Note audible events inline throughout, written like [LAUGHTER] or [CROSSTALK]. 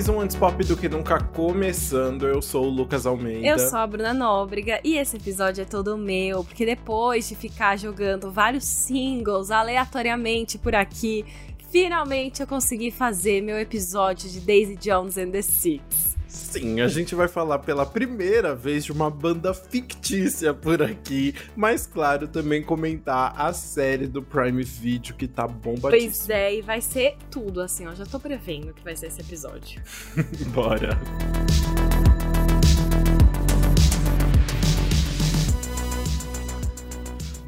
mais um Antes Pop do que nunca começando. Eu sou o Lucas Almeida. Eu sou a Bruna Nóbrega e esse episódio é todo meu, porque depois de ficar jogando vários singles aleatoriamente por aqui, finalmente eu consegui fazer meu episódio de Daisy Jones and the Six. Sim, a gente vai falar pela primeira vez de uma banda fictícia por aqui, mas claro, também comentar a série do Prime Video que tá bombadíssima. Pois é, e vai ser tudo assim, ó, já tô prevendo que vai ser esse episódio. [LAUGHS] Bora.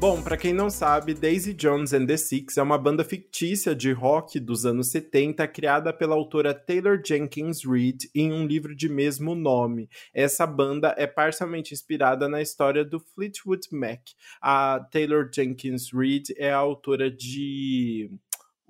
Bom, para quem não sabe, Daisy Jones and the Six é uma banda fictícia de rock dos anos 70 criada pela autora Taylor Jenkins Reid em um livro de mesmo nome. Essa banda é parcialmente inspirada na história do Fleetwood Mac. A Taylor Jenkins Reid é a autora de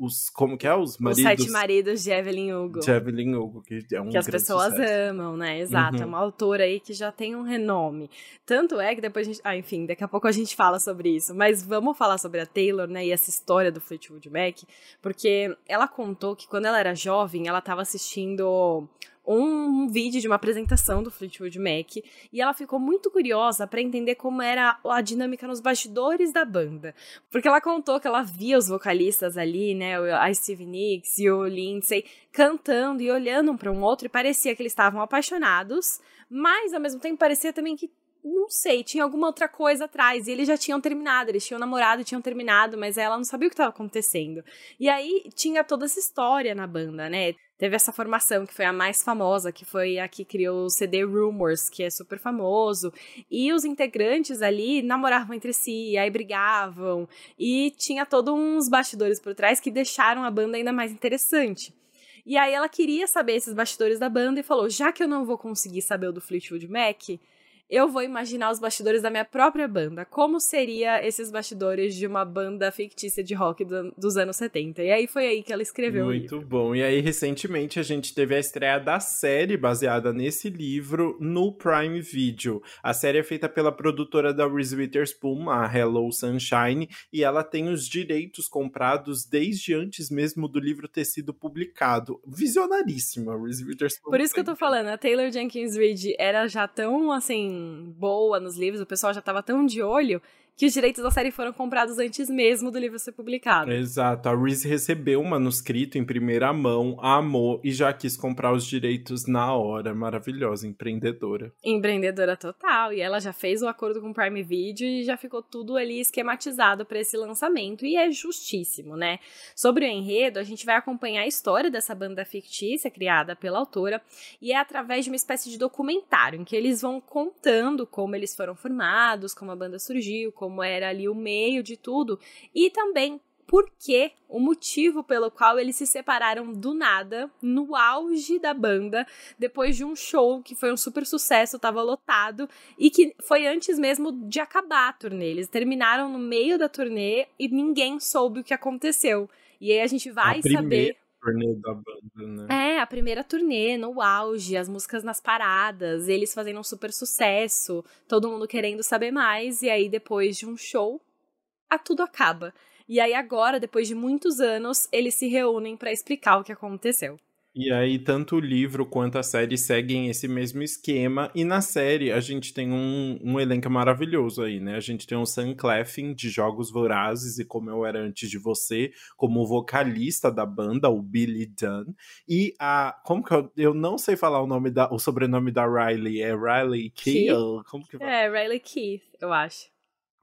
os como que é os maridos os sete maridos de Evelyn Hugo de Evelyn Hugo que é um que as pessoas sucesso. amam né exato uhum. é uma autora aí que já tem um renome tanto é que depois a gente ah enfim daqui a pouco a gente fala sobre isso mas vamos falar sobre a Taylor né e essa história do Fleetwood Mac porque ela contou que quando ela era jovem ela estava assistindo um, vídeo de uma apresentação do Fleetwood Mac e ela ficou muito curiosa para entender como era a dinâmica nos bastidores da banda. Porque ela contou que ela via os vocalistas ali, né, a Steve Nicks e o Lindsay cantando e olhando um para um outro e parecia que eles estavam apaixonados, mas ao mesmo tempo parecia também que não sei, tinha alguma outra coisa atrás. E eles já tinham terminado, eles tinham namorado tinham terminado, mas ela não sabia o que estava acontecendo. E aí tinha toda essa história na banda, né? Teve essa formação que foi a mais famosa, que foi a que criou o CD Rumors, que é super famoso. E os integrantes ali namoravam entre si, aí brigavam. E tinha todos uns bastidores por trás que deixaram a banda ainda mais interessante. E aí ela queria saber esses bastidores da banda e falou: já que eu não vou conseguir saber o do Fleetwood Mac, eu vou imaginar os bastidores da minha própria banda. Como seria esses bastidores de uma banda fictícia de rock do, dos anos 70? E aí foi aí que ela escreveu Muito bom. E aí, recentemente, a gente teve a estreia da série baseada nesse livro no Prime Video. A série é feita pela produtora da Reese Witherspoon, a Hello Sunshine, e ela tem os direitos comprados desde antes mesmo do livro ter sido publicado. Visionaríssima, Reese Witherspoon. Por isso que eu tô falando, a Taylor Jenkins Reid era já tão, assim, boa nos livros, o pessoal já estava tão de olho que os direitos da série foram comprados antes mesmo do livro ser publicado. Exato. A Reese recebeu o manuscrito em primeira mão, amou e já quis comprar os direitos na hora. Maravilhosa, empreendedora. Empreendedora total. E ela já fez o acordo com o Prime Video e já ficou tudo ali esquematizado para esse lançamento. E é justíssimo, né? Sobre o enredo, a gente vai acompanhar a história dessa banda fictícia criada pela autora e é através de uma espécie de documentário em que eles vão contando como eles foram formados, como a banda surgiu, como era ali o meio de tudo, e também por que o motivo pelo qual eles se separaram do nada, no auge da banda, depois de um show que foi um super sucesso, estava lotado, e que foi antes mesmo de acabar a turnê. Eles terminaram no meio da turnê e ninguém soube o que aconteceu. E aí a gente vai a saber turnê da banda, né? É, a primeira turnê, no auge, as músicas nas paradas, eles fazendo um super sucesso, todo mundo querendo saber mais, e aí depois de um show, a tudo acaba. E aí agora, depois de muitos anos, eles se reúnem para explicar o que aconteceu. E aí, tanto o livro quanto a série seguem esse mesmo esquema. E na série, a gente tem um, um elenco maravilhoso aí, né? A gente tem o Sam Cleffin, de Jogos Vorazes e Como Eu Era Antes de Você, como vocalista da banda, o Billy Dunn. E a. Como que eu. Eu não sei falar o nome da. O sobrenome da Riley. É Riley Keith? Como que É, Riley Keith, eu acho.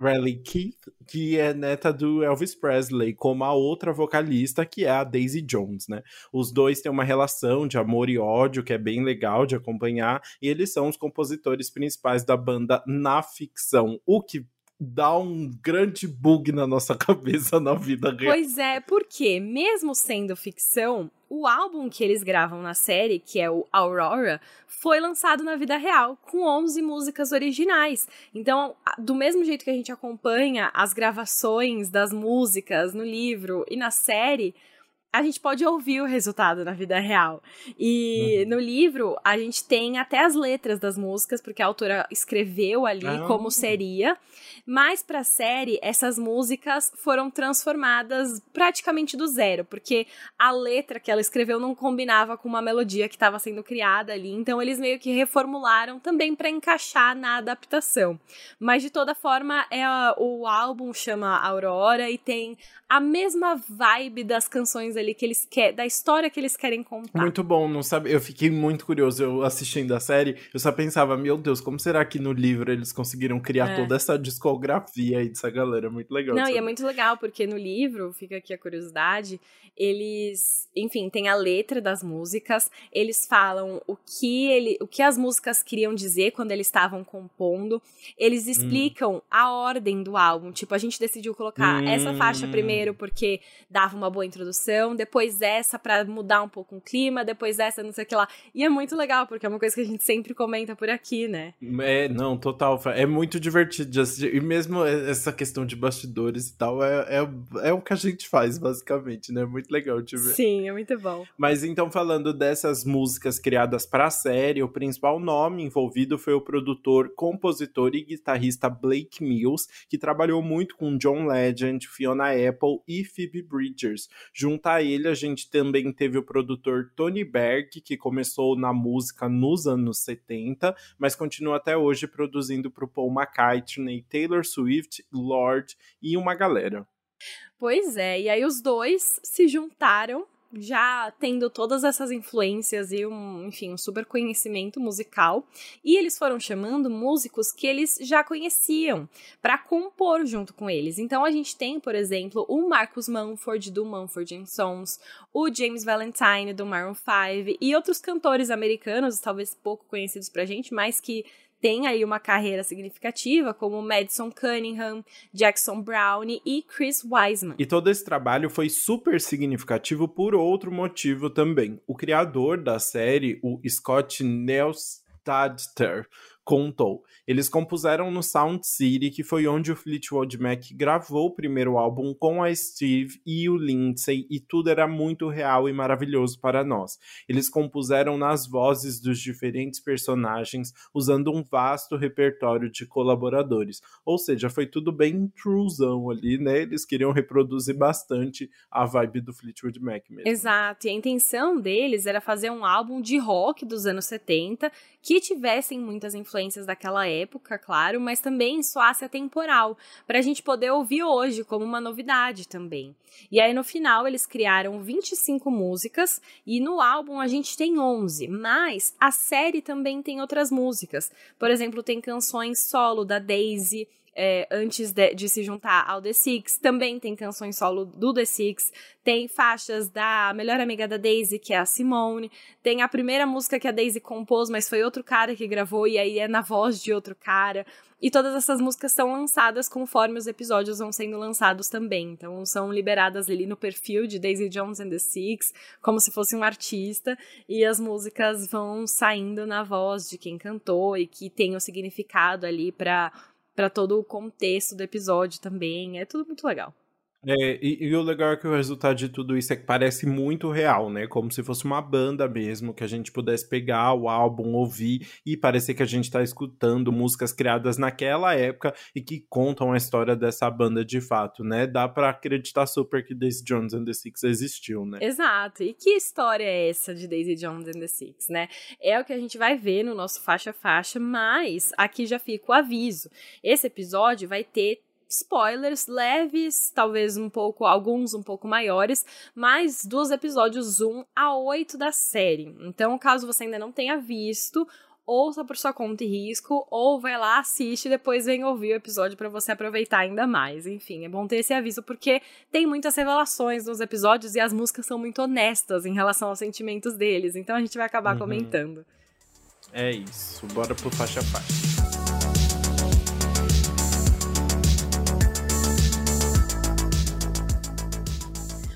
Riley Keith, que é neta do Elvis Presley, como a outra vocalista, que é a Daisy Jones, né? Os dois têm uma relação de amor e ódio que é bem legal de acompanhar, e eles são os compositores principais da banda na ficção, o que dá um grande bug na nossa [LAUGHS] cabeça na vida real. Pois é, porque mesmo sendo ficção, o álbum que eles gravam na série, que é o Aurora, foi lançado na vida real, com 11 músicas originais. Então, do mesmo jeito que a gente acompanha as gravações das músicas no livro e na série, a gente pode ouvir o resultado na vida real. E uhum. no livro, a gente tem até as letras das músicas, porque a autora escreveu ali ah. como seria. Mas para a série, essas músicas foram transformadas praticamente do zero, porque a letra que ela escreveu não combinava com uma melodia que estava sendo criada ali. Então eles meio que reformularam também para encaixar na adaptação. Mas de toda forma, é o álbum chama Aurora e tem a mesma vibe das canções ali que eles querem, da história que eles querem contar. Muito bom, não sabe? Eu fiquei muito curioso eu assistindo a série, eu só pensava, meu Deus, como será que no livro eles conseguiram criar é. toda essa discografia aí dessa galera? Muito legal. Não, e é muito legal porque no livro, fica aqui a curiosidade, eles, enfim, tem a letra das músicas, eles falam o que ele, o que as músicas queriam dizer quando eles estavam compondo, eles hum. explicam hum. a ordem do álbum, tipo, a gente decidiu colocar hum. essa faixa hum. primeiro porque dava uma boa introdução, depois essa para mudar um pouco o clima, depois essa, não sei o que lá. E é muito legal, porque é uma coisa que a gente sempre comenta por aqui, né? É, não, total. É muito divertido. E mesmo essa questão de bastidores e tal, é, é, é o que a gente faz, basicamente, né? Muito legal de ver. Sim, é muito bom. Mas então, falando dessas músicas criadas para a série, o principal nome envolvido foi o produtor, compositor e guitarrista Blake Mills, que trabalhou muito com John Legend, Fiona Apple e Phoebe Bridgers. Junto a ele, a gente também teve o produtor Tony Berg, que começou na música nos anos 70, mas continua até hoje produzindo para o Paul McCartney, Taylor Swift, Lord e uma galera. Pois é, e aí os dois se juntaram já tendo todas essas influências e um, enfim, um super conhecimento musical, e eles foram chamando músicos que eles já conheciam para compor junto com eles. Então a gente tem, por exemplo, o Marcus Mumford do Mumford Sons, o James Valentine do Maroon 5 e outros cantores americanos, talvez pouco conhecidos pra gente, mas que tem aí uma carreira significativa, como Madison Cunningham, Jackson Browne e Chris Wiseman. E todo esse trabalho foi super significativo por outro motivo também. O criador da série, o Scott Neustadter, contou. Eles compuseram no Sound City, que foi onde o Fleetwood Mac gravou o primeiro álbum com a Steve e o Lindsay, e tudo era muito real e maravilhoso para nós. Eles compuseram nas vozes dos diferentes personagens, usando um vasto repertório de colaboradores. Ou seja, foi tudo bem truezão ali, né? Eles queriam reproduzir bastante a vibe do Fleetwood Mac mesmo. Exato, e a intenção deles era fazer um álbum de rock dos anos 70 que tivessem muitas influências daquela época época, claro, mas também soasse atemporal, para a gente poder ouvir hoje como uma novidade também. E aí no final eles criaram 25 músicas e no álbum a gente tem 11, mas a série também tem outras músicas. Por exemplo, tem canções solo da Daisy, é, antes de, de, se juntar ao The Six. Também tem canções solo do The Six. Tem faixas da melhor amiga da Daisy, que é a Simone. Tem a primeira música que a Daisy compôs, mas foi outro cara que gravou, e aí é na voz de outro cara. E todas essas músicas são lançadas conforme os episódios vão sendo lançados também. Então são liberadas ali no perfil de Daisy Jones and the Six, como se fosse um artista, e as músicas vão saindo na voz de quem cantou e que tem o significado ali para para todo o contexto do episódio também. É tudo muito legal. É, e, e, o legal é que o resultado de tudo isso é que parece muito real, né? Como se fosse uma banda mesmo, que a gente pudesse pegar o álbum, ouvir e parecer que a gente tá escutando músicas criadas naquela época e que contam a história dessa banda de fato, né? Dá para acreditar super que Daisy Jones and the Six existiu, né? Exato. E que história é essa de Daisy Jones and the Six, né? É o que a gente vai ver no nosso faixa faixa, mas aqui já fica o aviso. Esse episódio vai ter spoilers leves, talvez um pouco, alguns um pouco maiores, mas dos episódios 1 a 8 da série. Então, caso você ainda não tenha visto, ouça por sua conta e risco, ou vai lá, assiste e depois vem ouvir o episódio para você aproveitar ainda mais. Enfim, é bom ter esse aviso porque tem muitas revelações nos episódios e as músicas são muito honestas em relação aos sentimentos deles, então a gente vai acabar uhum. comentando. É isso, bora pro faixa a faixa.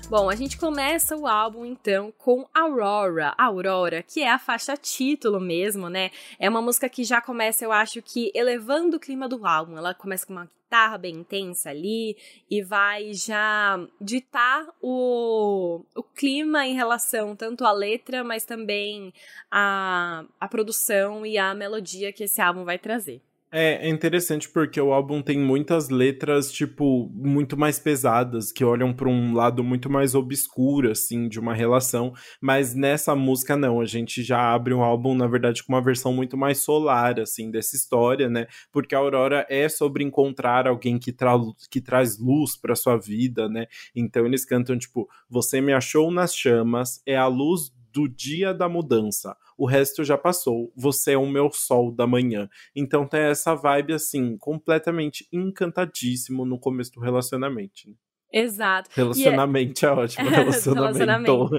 Bom, a gente começa o álbum então com Aurora, Aurora, que é a faixa título mesmo, né? É uma música que já começa, eu acho que elevando o clima do álbum. Ela começa com uma guitarra bem intensa ali e vai já ditar o, o clima em relação tanto à letra, mas também à, à produção e à melodia que esse álbum vai trazer. É, é interessante porque o álbum tem muitas letras, tipo, muito mais pesadas, que olham para um lado muito mais obscuro, assim, de uma relação. Mas nessa música, não. A gente já abre o álbum, na verdade, com uma versão muito mais solar, assim, dessa história, né? Porque a Aurora é sobre encontrar alguém que, tra que traz luz para sua vida, né? Então eles cantam, tipo, você me achou nas chamas, é a luz do dia da mudança o resto já passou, você é o meu sol da manhã. Então tem essa vibe assim, completamente encantadíssimo no começo do relacionamento. Né? Exato. Relacionamento é... é ótimo, [LAUGHS] relacionamento.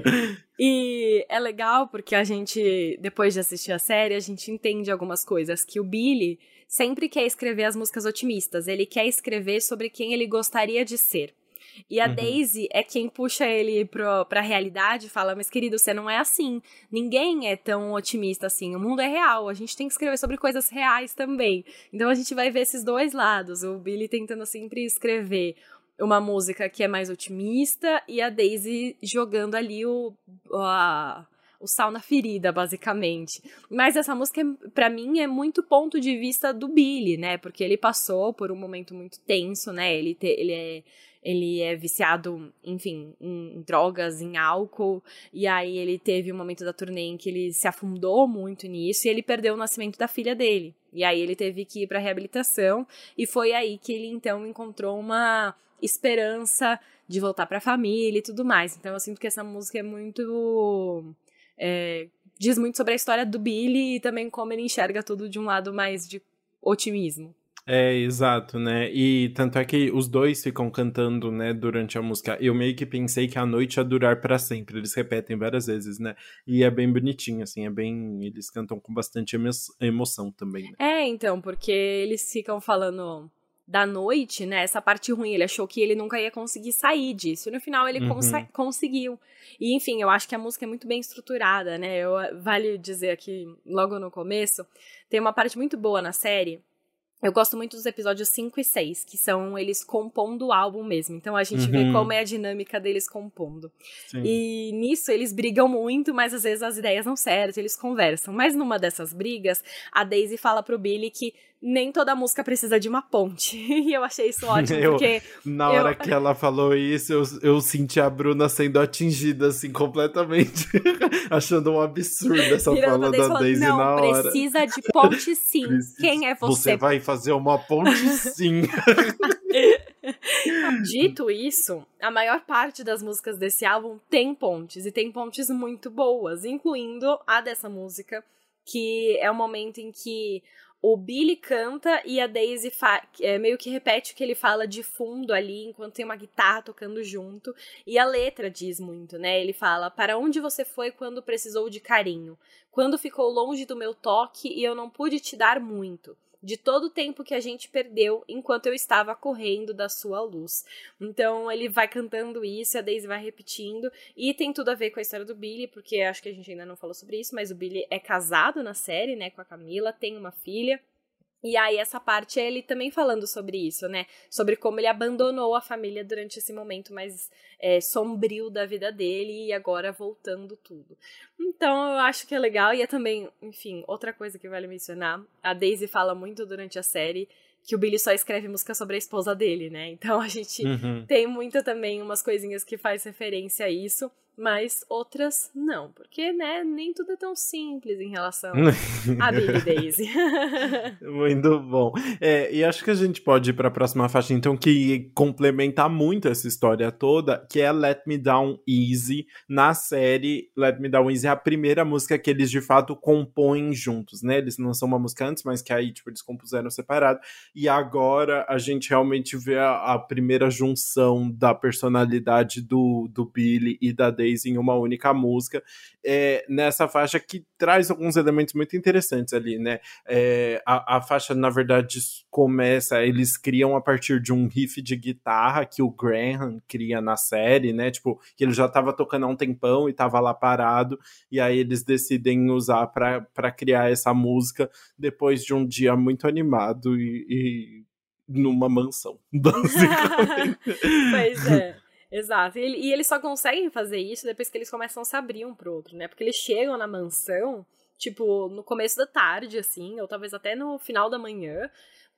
e é legal porque a gente, depois de assistir a série, a gente entende algumas coisas. Que o Billy sempre quer escrever as músicas otimistas. Ele quer escrever sobre quem ele gostaria de ser. E a uhum. Daisy é quem puxa ele pro, pra realidade e fala: Mas querido, você não é assim. Ninguém é tão otimista assim. O mundo é real. A gente tem que escrever sobre coisas reais também. Então a gente vai ver esses dois lados. O Billy tentando sempre escrever uma música que é mais otimista e a Daisy jogando ali o. A, o sal na ferida, basicamente. Mas essa música, para mim, é muito ponto de vista do Billy, né? Porque ele passou por um momento muito tenso, né? Ele, te, ele é ele é viciado, enfim, em drogas, em álcool, e aí ele teve um momento da turnê em que ele se afundou muito nisso e ele perdeu o nascimento da filha dele. E aí ele teve que ir para reabilitação e foi aí que ele então encontrou uma esperança de voltar para a família e tudo mais. Então eu sinto que essa música é muito é, diz muito sobre a história do Billy e também como ele enxerga tudo de um lado mais de otimismo. É, exato, né? E tanto é que os dois ficam cantando, né, durante a música. Eu meio que pensei que a noite ia durar para sempre. Eles repetem várias vezes, né? E é bem bonitinho, assim, é bem. Eles cantam com bastante emo emoção também. Né? É, então, porque eles ficam falando da noite, né? Essa parte ruim. Ele achou que ele nunca ia conseguir sair disso. E no final ele uhum. cons conseguiu. E enfim, eu acho que a música é muito bem estruturada, né? Eu, vale dizer aqui, logo no começo, tem uma parte muito boa na série eu gosto muito dos episódios 5 e 6, que são eles compondo o álbum mesmo. Então a gente uhum. vê como é a dinâmica deles compondo. Sim. E nisso eles brigam muito, mas às vezes as ideias não certas, eles conversam. Mas numa dessas brigas, a Daisy fala pro Billy que nem toda música precisa de uma ponte. [LAUGHS] e eu achei isso ótimo, [LAUGHS] eu, porque. Na hora que ela falou isso, eu, eu senti a Bruna sendo atingida, assim, completamente. [LAUGHS] achando um absurdo essa fala da falando, Daisy não, na hora. Precisa de ponte sim. Precisa. Quem é você? Você vai fazer uma ponte sim. Dito isso, a maior parte das músicas desse álbum tem pontes, e tem pontes muito boas, incluindo a dessa música, que é o momento em que o Billy canta e a Daisy é, meio que repete o que ele fala de fundo ali, enquanto tem uma guitarra tocando junto. E a letra diz muito, né? Ele fala: Para onde você foi quando precisou de carinho? Quando ficou longe do meu toque e eu não pude te dar muito de todo o tempo que a gente perdeu enquanto eu estava correndo da sua luz. Então ele vai cantando isso, a Daisy vai repetindo, e tem tudo a ver com a história do Billy, porque acho que a gente ainda não falou sobre isso, mas o Billy é casado na série, né, com a Camila, tem uma filha. E aí, essa parte é ele também falando sobre isso, né? Sobre como ele abandonou a família durante esse momento mais é, sombrio da vida dele e agora voltando tudo. Então, eu acho que é legal. E é também, enfim, outra coisa que vale mencionar: a Daisy fala muito durante a série que o Billy só escreve música sobre a esposa dele, né? Então a gente uhum. tem muito também umas coisinhas que faz referência a isso mas outras não, porque, né, nem tudo é tão simples em relação [LAUGHS] a Billy Daisy. [LAUGHS] muito bom. É, e acho que a gente pode ir para a próxima faixa, então, que complementa muito essa história toda, que é Let Me Down Easy. Na série, Let Me Down Easy é a primeira música que eles, de fato, compõem juntos, né? Eles não são uma música antes, mas que aí, tipo, eles compuseram separado. E agora a gente realmente vê a, a primeira junção da personalidade do, do Billy e da Daisy Daisy em uma única música, é, nessa faixa que traz alguns elementos muito interessantes ali, né? É, a, a faixa, na verdade, começa, eles criam a partir de um riff de guitarra que o Graham cria na série, né? Tipo, que ele já estava tocando há um tempão e estava lá parado, e aí eles decidem usar para criar essa música depois de um dia muito animado e, e numa mansão, [LAUGHS] [LAUGHS] pois é. Exato. E, e, eles só conseguem fazer isso depois que eles começam a se abrir um pro outro, né? Porque eles chegam na mansão, tipo, no começo da tarde, assim, ou talvez até no final da manhã.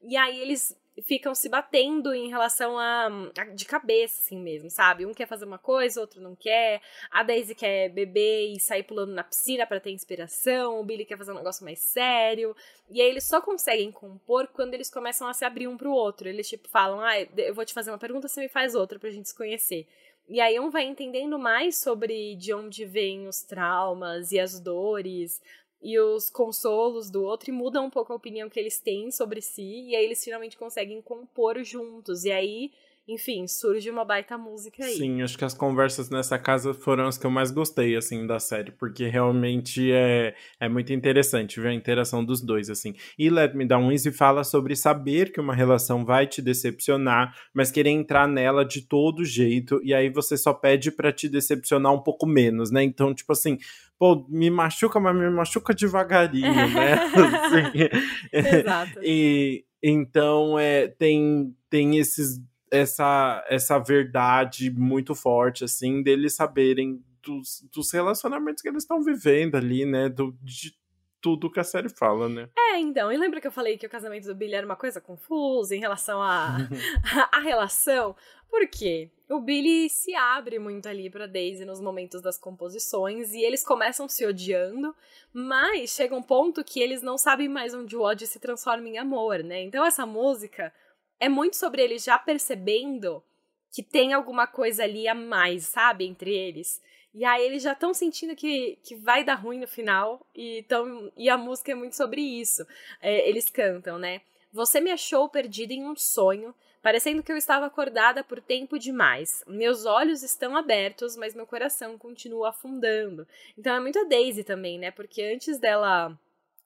E aí eles ficam se batendo em relação a, a, de cabeça, assim mesmo, sabe? Um quer fazer uma coisa, outro não quer. A Daisy quer beber e sair pulando na piscina para ter inspiração. O Billy quer fazer um negócio mais sério. E aí eles só conseguem compor quando eles começam a se abrir um pro outro. Eles, tipo, falam, ah, eu vou te fazer uma pergunta, você me faz outra pra gente se conhecer. E aí um vai entendendo mais sobre de onde vêm os traumas e as dores, e os consolos do outro e mudam um pouco a opinião que eles têm sobre si, e aí eles finalmente conseguem compor juntos. E aí enfim, surge uma baita música aí. Sim, acho que as conversas nessa casa foram as que eu mais gostei, assim, da série, porque realmente é, é muito interessante ver a interação dos dois, assim. E Let Me Down Easy fala sobre saber que uma relação vai te decepcionar, mas querer entrar nela de todo jeito, e aí você só pede para te decepcionar um pouco menos, né? Então, tipo assim, pô, me machuca, mas me machuca devagarinho, [LAUGHS] né? assim, Exato. [LAUGHS] E então é, tem, tem esses essa, essa verdade muito forte, assim, deles saberem dos, dos relacionamentos que eles estão vivendo ali, né? Do, de tudo que a série fala, né? É, então, e lembra que eu falei que o casamento do Billy era uma coisa confusa em relação à a, [LAUGHS] [LAUGHS] a, relação? Por quê? O Billy se abre muito ali pra Daisy nos momentos das composições e eles começam se odiando, mas chega um ponto que eles não sabem mais onde o ódio se transforma em amor, né? Então essa música é muito sobre eles já percebendo que tem alguma coisa ali a mais, sabe, entre eles. E aí eles já estão sentindo que, que vai dar ruim no final, e, tão, e a música é muito sobre isso. É, eles cantam, né? Você me achou perdida em um sonho, parecendo que eu estava acordada por tempo demais. Meus olhos estão abertos, mas meu coração continua afundando. Então é muito a Daisy também, né? Porque antes dela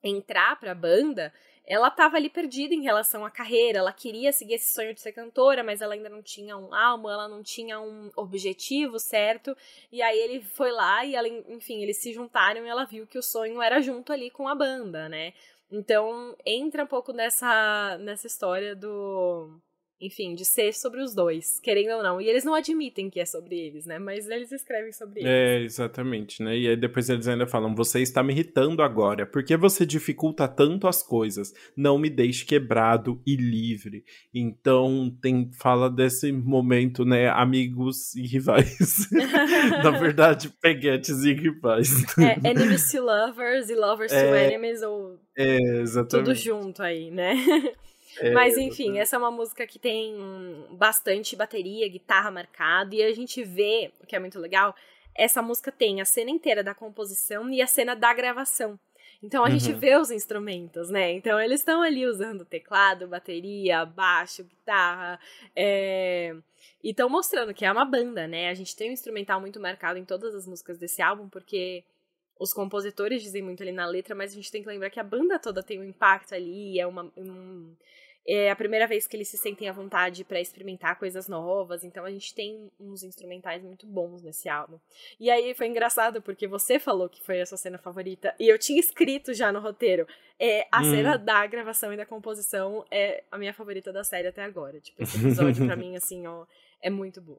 entrar pra banda, ela estava ali perdida em relação à carreira, ela queria seguir esse sonho de ser cantora, mas ela ainda não tinha um almo, ela não tinha um objetivo certo, e aí ele foi lá e ela, enfim, eles se juntaram e ela viu que o sonho era junto ali com a banda, né? Então, entra um pouco nessa, nessa história do enfim, de ser sobre os dois, querendo ou não. E eles não admitem que é sobre eles, né? Mas eles escrevem sobre eles. É, exatamente, né? E aí depois eles ainda falam: Você está me irritando agora. Por que você dificulta tanto as coisas? Não me deixe quebrado e livre. Então, tem fala desse momento, né? Amigos e rivais. [LAUGHS] Na verdade, peguetes e rivais. É, enemies to lovers e lovers é, to enemies, ou. É, exatamente. Tudo junto aí, né? É, Mas enfim, essa é uma música que tem bastante bateria, guitarra marcada, e a gente vê, o que é muito legal, essa música tem a cena inteira da composição e a cena da gravação. Então a uhum. gente vê os instrumentos, né? Então eles estão ali usando teclado, bateria, baixo, guitarra, é... e estão mostrando que é uma banda, né? A gente tem um instrumental muito marcado em todas as músicas desse álbum, porque os compositores dizem muito ali na letra, mas a gente tem que lembrar que a banda toda tem um impacto ali, é uma, um, é a primeira vez que eles se sentem à vontade para experimentar coisas novas, então a gente tem uns instrumentais muito bons nesse álbum. E aí foi engraçado porque você falou que foi a sua cena favorita e eu tinha escrito já no roteiro. É, a hum. cena da gravação e da composição é a minha favorita da série até agora. Tipo, esse episódio para [LAUGHS] mim assim, ó, é muito bom.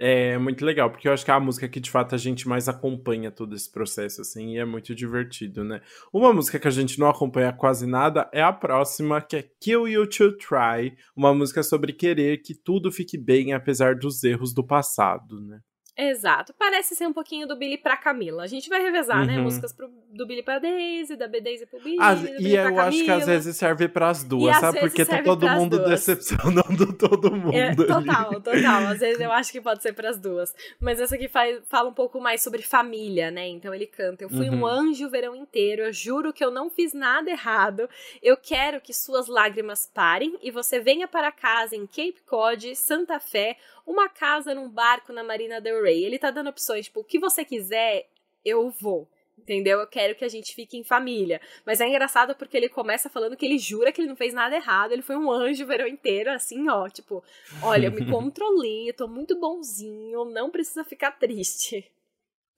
É muito legal, porque eu acho que é a música que de fato a gente mais acompanha todo esse processo, assim, e é muito divertido, né? Uma música que a gente não acompanha quase nada é a próxima, que é Kill You to Try, uma música sobre querer que tudo fique bem apesar dos erros do passado, né? Exato. Parece ser um pouquinho do Billy pra Camila. A gente vai revezar, né? uhum. né? Músicas pro, do Billy pra Daisy, da B Daisy pro Billy. As, e Billy eu acho que às vezes serve pras duas, e sabe? Porque tá todo mundo duas. decepcionando [LAUGHS] todo mundo. É, total, ali. total. Às vezes eu acho que pode ser pras duas. Mas essa aqui faz, fala um pouco mais sobre família, né? Então ele canta: Eu fui uhum. um anjo o verão inteiro, eu juro que eu não fiz nada errado. Eu quero que suas lágrimas parem e você venha para casa em Cape Cod, Santa Fé, uma casa num barco na Marina del Rey. Ele tá dando opções, tipo, o que você quiser, eu vou. Entendeu? Eu quero que a gente fique em família. Mas é engraçado porque ele começa falando que ele jura que ele não fez nada errado. Ele foi um anjo o verão inteiro, assim, ó. Tipo, olha, eu me [LAUGHS] controlei, eu tô muito bonzinho, não precisa ficar triste.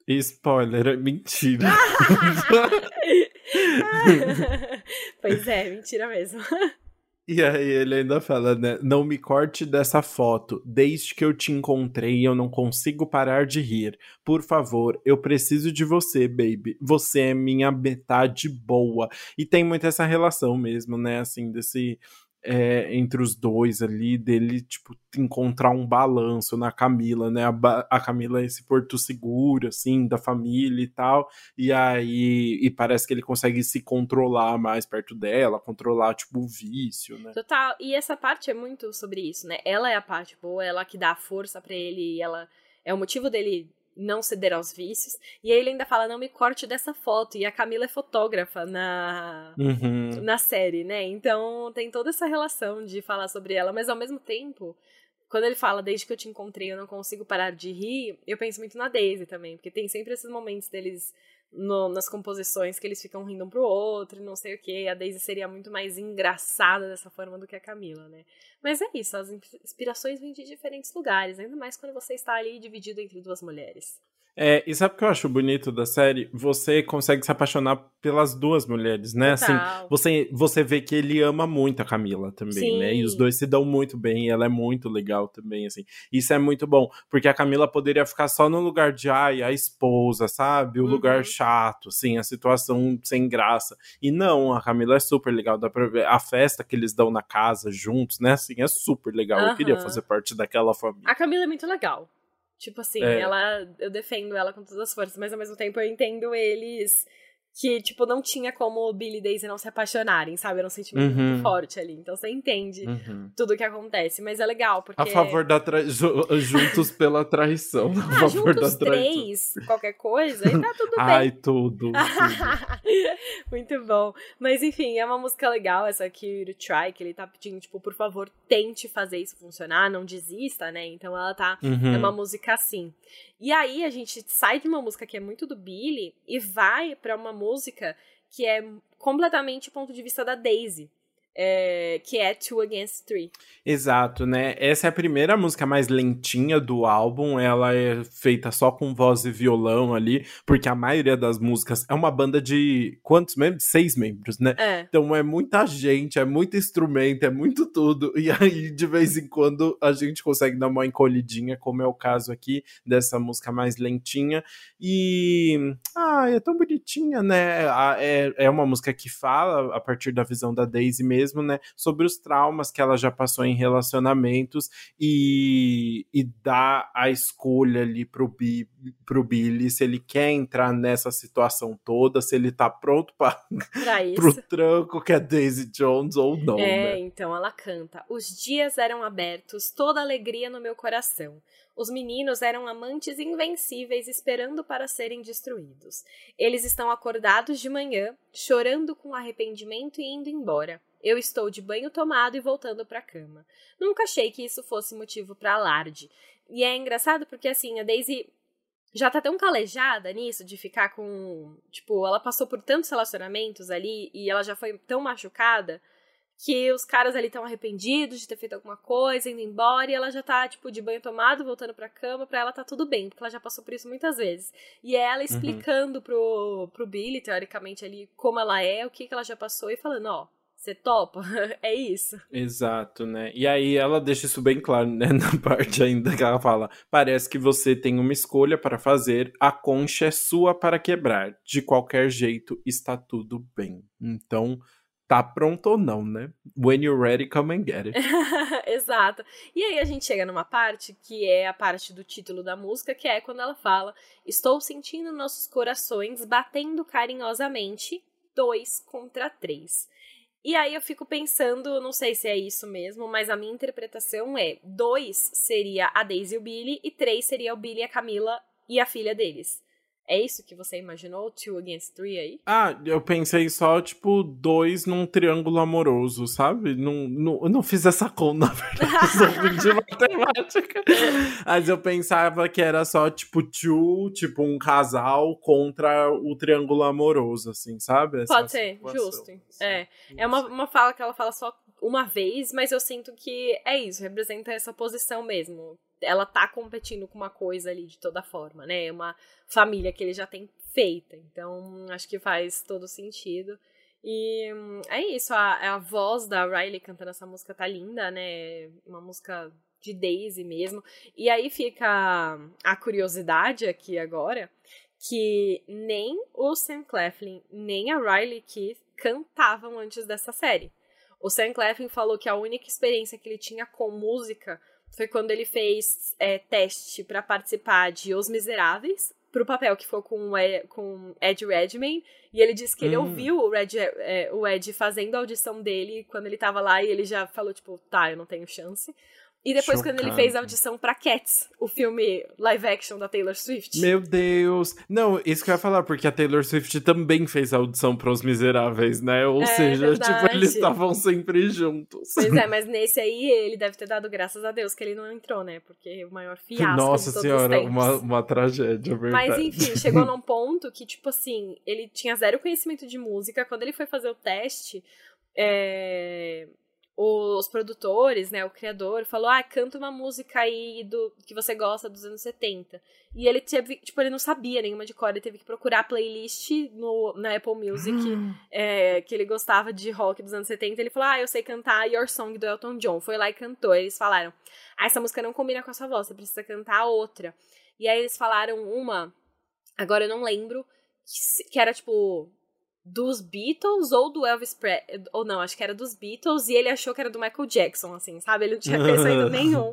Spoiler, é mentira. [LAUGHS] [LAUGHS] pois é, mentira mesmo. E aí ele ainda fala, né? Não me corte dessa foto. Desde que eu te encontrei, eu não consigo parar de rir. Por favor, eu preciso de você, baby. Você é minha metade boa. E tem muito essa relação mesmo, né? Assim, desse é, entre os dois ali, dele, tipo, encontrar um balanço na Camila, né? A, a, Camila é esse porto seguro, assim, da família e tal, e aí e parece que ele consegue se controlar mais perto dela, controlar, tipo, o vício, né? Total, e essa parte é muito sobre isso, né? Ela é a parte boa, ela que dá força para ele, e ela é o motivo dele não ceder aos vícios. E aí ele ainda fala: não me corte dessa foto. E a Camila é fotógrafa na, uhum. na série, né? Então tem toda essa relação de falar sobre ela, mas ao mesmo tempo. Quando ele fala, desde que eu te encontrei, eu não consigo parar de rir, eu penso muito na Daisy também, porque tem sempre esses momentos deles no, nas composições que eles ficam rindo um pro outro e não sei o que. A Daisy seria muito mais engraçada dessa forma do que a Camila, né? Mas é isso, as inspirações vêm de diferentes lugares, ainda mais quando você está ali dividido entre duas mulheres. É, e sabe o que eu acho bonito da série? Você consegue se apaixonar pelas duas mulheres, né? Assim, Total. Assim, você, você vê que ele ama muito a Camila também, Sim. né? E os dois se dão muito bem, e ela é muito legal também, assim. Isso é muito bom, porque a Camila poderia ficar só no lugar de, ai, a esposa, sabe? O uhum. lugar chato, assim, a situação sem graça. E não, a Camila é super legal, dá pra ver. A festa que eles dão na casa juntos, né? Assim, é super legal. Uhum. Eu queria fazer parte daquela família. A Camila é muito legal. Tipo assim, é. ela. Eu defendo ela com todas as forças, mas ao mesmo tempo eu entendo eles que, tipo, não tinha como o Billy e Daisy não se apaixonarem, sabe? Era um sentimento uhum. muito forte ali. Então você entende uhum. tudo o que acontece. Mas é legal, porque. A favor da traição. Juntos pela traição. [LAUGHS] Ah, a favor juntos da traição. três, qualquer coisa, e tá tudo [LAUGHS] bem. Ai, tudo. tudo. [LAUGHS] muito bom. Mas enfim, é uma música legal, essa aqui, o Try, que ele tá pedindo, tipo, por favor, tente fazer isso funcionar, não desista, né? Então ela tá. Uhum. É uma música assim. E aí a gente sai de uma música que é muito do Billy e vai para uma música que é completamente o ponto de vista da Daisy é, que é Two Against Three. Exato, né? Essa é a primeira música mais lentinha do álbum. Ela é feita só com voz e violão ali, porque a maioria das músicas é uma banda de quantos membros? Seis membros, né? É. Então é muita gente, é muito instrumento, é muito tudo. E aí, de vez em quando, a gente consegue dar uma encolhidinha, como é o caso aqui dessa música mais lentinha. E. Ah, é tão bonitinha, né? É, é uma música que fala a partir da visão da Daisy mesmo mesmo, né, sobre os traumas que ela já passou em relacionamentos e, e dá a escolha ali pro, Bi, pro Billy se ele quer entrar nessa situação toda, se ele tá pronto para [LAUGHS] pro tranco que é Daisy Jones ou não, É, né? então ela canta: "Os dias eram abertos, toda alegria no meu coração. Os meninos eram amantes invencíveis esperando para serem destruídos. Eles estão acordados de manhã, chorando com arrependimento e indo embora. Eu estou de banho tomado e voltando para a cama. Nunca achei que isso fosse motivo para alarde. E é engraçado porque assim, a Daisy já tá tão calejada nisso de ficar com, tipo, ela passou por tantos relacionamentos ali e ela já foi tão machucada que os caras ali estão arrependidos de ter feito alguma coisa, indo embora, e ela já tá, tipo, de banho tomado, voltando pra cama, pra ela tá tudo bem, porque ela já passou por isso muitas vezes. E é ela uhum. explicando uhum. pro, pro Billy, teoricamente, ali, como ela é, o que, que ela já passou, e falando, ó, você topa? [LAUGHS] é isso. Exato, né? E aí ela deixa isso bem claro, né? [LAUGHS] Na parte ainda que ela fala: parece que você tem uma escolha para fazer, a concha é sua para quebrar. De qualquer jeito, está tudo bem. Então, tá pronto ou não, né? When you're ready, come and get it. [LAUGHS] Exato. E aí a gente chega numa parte que é a parte do título da música, que é quando ela fala: Estou sentindo nossos corações batendo carinhosamente, dois contra três. E aí eu fico pensando, não sei se é isso mesmo, mas a minha interpretação é: dois seria a Daisy e o Billy, e três seria o Billy, a Camila e a filha deles. É isso que você imaginou, Two Against Three aí? Ah, eu pensei só, tipo, dois num triângulo amoroso, sabe? Não, não, eu não fiz essa conta, [LAUGHS] na verdade, de [LAUGHS] matemática. Mas eu pensava que era só, tipo, two, tipo, um casal contra o triângulo amoroso, assim, sabe? Essa Pode ser, situação, justo. Assim. É, é uma, uma fala que ela fala só uma vez, mas eu sinto que é isso, representa essa posição mesmo ela tá competindo com uma coisa ali de toda forma, né? É uma família que ele já tem feita. Então, acho que faz todo sentido. E é isso, a, a voz da Riley cantando essa música tá linda, né? Uma música de Daisy mesmo. E aí fica a curiosidade aqui agora, que nem o Sam Claflin, nem a Riley Keith cantavam antes dessa série. O Sam Claflin falou que a única experiência que ele tinha com música foi quando ele fez é, teste para participar de Os Miseráveis, pro papel que foi com, com Ed Redmayne, e ele disse que ele hum. ouviu o, Ed, é, o Ed fazendo a audição dele quando ele tava lá, e ele já falou, tipo, tá, eu não tenho chance. E depois, Chocante. quando ele fez a audição pra Cats, o filme live action da Taylor Swift. Meu Deus! Não, isso que eu ia falar, porque a Taylor Swift também fez a audição para Os Miseráveis, né? Ou é, seja, verdade. tipo, eles estavam sempre juntos. Pois é, [LAUGHS] mas nesse aí ele deve ter dado graças a Deus que ele não entrou, né? Porque o maior fiasco Nossa de todos senhora, os tempos. Uma, uma tragédia, verdade. Mas enfim, chegou [LAUGHS] num ponto que, tipo assim, ele tinha zero conhecimento de música. Quando ele foi fazer o teste, é os produtores, né, o criador, falou: "Ah, canta uma música aí do que você gosta dos anos 70". E ele teve, tipo, ele não sabia nenhuma de cor, ele teve que procurar a playlist no, na Apple Music é, que ele gostava de rock dos anos 70. Ele falou: "Ah, eu sei cantar Your Song do Elton John". Foi lá e cantou. Eles falaram: "Ah, essa música não combina com a sua voz, você precisa cantar outra". E aí eles falaram uma, agora eu não lembro, que era tipo dos Beatles ou do Elvis Presley, ou não, acho que era dos Beatles e ele achou que era do Michael Jackson, assim, sabe? Ele não tinha conhecimento [LAUGHS] nenhum.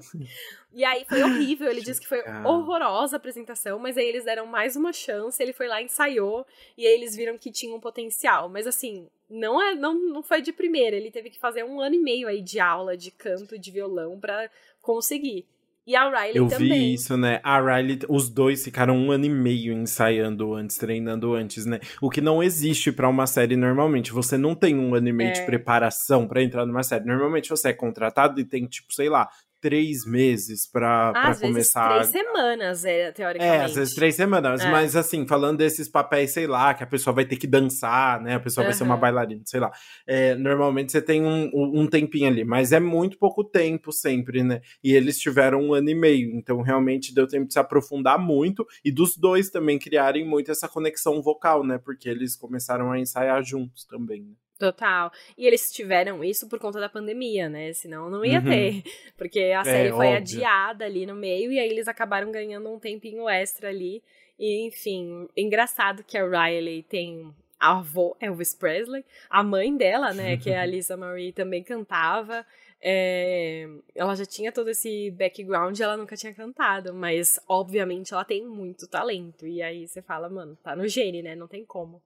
E aí foi horrível, ele disse que foi horrorosa a apresentação, mas aí eles deram mais uma chance, ele foi lá, ensaiou, e aí eles viram que tinha um potencial. Mas assim, não é não, não foi de primeira, ele teve que fazer um ano e meio aí de aula de canto, de violão para conseguir. E a Riley Eu também. vi isso, né? A Riley, os dois ficaram um ano e meio ensaiando antes, treinando antes, né? O que não existe para uma série normalmente. Você não tem um ano e meio é. de preparação para entrar numa série. Normalmente você é contratado e tem, tipo, sei lá, três meses pra, ah, pra começar. Vezes três semanas, é, teoricamente. É, às vezes três semanas. É. Mas assim, falando desses papéis, sei lá, que a pessoa vai ter que dançar, né? A pessoa uhum. vai ser uma bailarina, sei lá. É, normalmente você tem um, um tempinho ali, mas é muito pouco tempo sempre, né? E eles tiveram um ano e meio, então realmente deu tempo de se aprofundar muito e dos dois também criarem muito essa conexão vocal, né? Porque eles começaram a ensaiar juntos também, né? Total. E eles tiveram isso por conta da pandemia, né? Senão não ia uhum. ter. [LAUGHS] Porque a é, série é, foi óbvio. adiada ali no meio e aí eles acabaram ganhando um tempinho extra ali. E, enfim, engraçado que a Riley tem a avó Elvis Presley, a mãe dela, né, que é a [LAUGHS] Lisa Marie, também cantava. É, ela já tinha todo esse background e ela nunca tinha cantado, mas obviamente ela tem muito talento. E aí você fala, mano, tá no gene, né? Não tem como.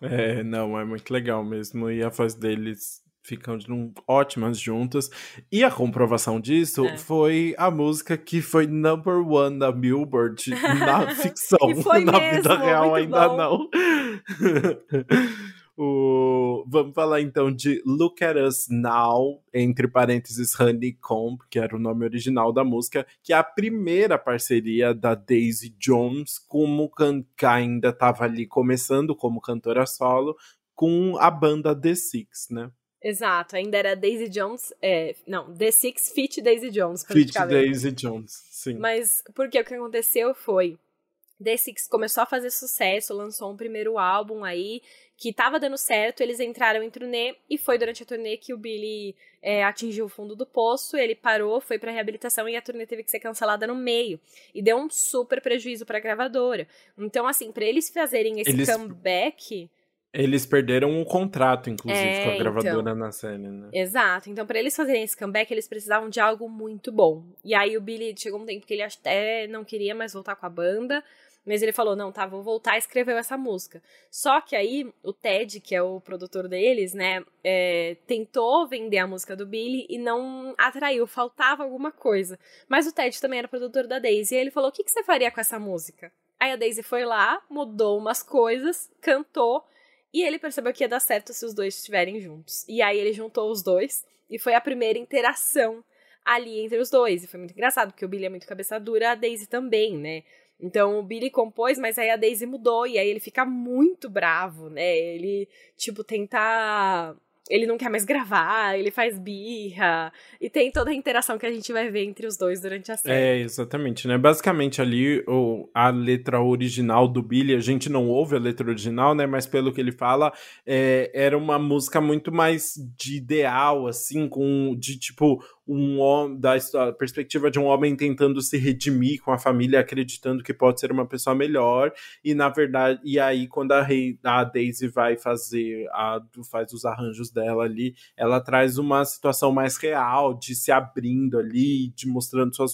É, não, é muito legal mesmo. E a voz deles ficam ótimas juntas. E a comprovação disso é. foi a música que foi number one da Billboard na [LAUGHS] ficção. [LAUGHS] na mesmo, vida real ainda bom. não. [LAUGHS] O... Vamos falar então de Look at Us Now, entre parênteses Honeycomb, que era o nome original da música, que é a primeira parceria da Daisy Jones, como can... ainda estava ali começando como cantora solo, com a banda The Six, né? Exato, ainda era Daisy Jones, é, não, The Six Fit Daisy Jones. Fit Daisy Jones, sim. Mas porque o que aconteceu foi, The Six começou a fazer sucesso, lançou um primeiro álbum aí, que tava dando certo, eles entraram em turnê e foi durante a turnê que o Billy é, atingiu o fundo do poço, ele parou, foi pra reabilitação e a turnê teve que ser cancelada no meio. E deu um super prejuízo pra gravadora. Então, assim, para eles fazerem esse eles... comeback. Eles perderam um contrato, inclusive, é, com a gravadora então, na série, né? Exato. Então, para eles fazerem esse comeback, eles precisavam de algo muito bom. E aí o Billy chegou um tempo que ele até não queria mais voltar com a banda. Mas ele falou: não, tá, vou voltar e escreveu essa música. Só que aí o Ted, que é o produtor deles, né, é, tentou vender a música do Billy e não atraiu, faltava alguma coisa. Mas o Ted também era produtor da Daisy e ele falou: o que, que você faria com essa música? Aí a Daisy foi lá, mudou umas coisas, cantou, e ele percebeu que ia dar certo se os dois estiverem juntos. E aí ele juntou os dois, e foi a primeira interação ali entre os dois. E foi muito engraçado, porque o Billy é muito cabeça dura, a Daisy também, né? Então o Billy compôs, mas aí a Daisy mudou, e aí ele fica muito bravo, né? Ele, tipo, tenta ele não quer mais gravar, ele faz birra, e tem toda a interação que a gente vai ver entre os dois durante a série. É, exatamente, né? Basicamente ali, o, a letra original do Billy, a gente não ouve a letra original, né? Mas pelo que ele fala, é, era uma música muito mais de ideal, assim, com de tipo um homem, da perspectiva de um homem tentando se redimir com a família, acreditando que pode ser uma pessoa melhor, e na verdade, e aí quando a, rei, a Daisy vai fazer, a, faz os arranjos dela ali, ela traz uma situação mais real, de se abrindo ali, de mostrando suas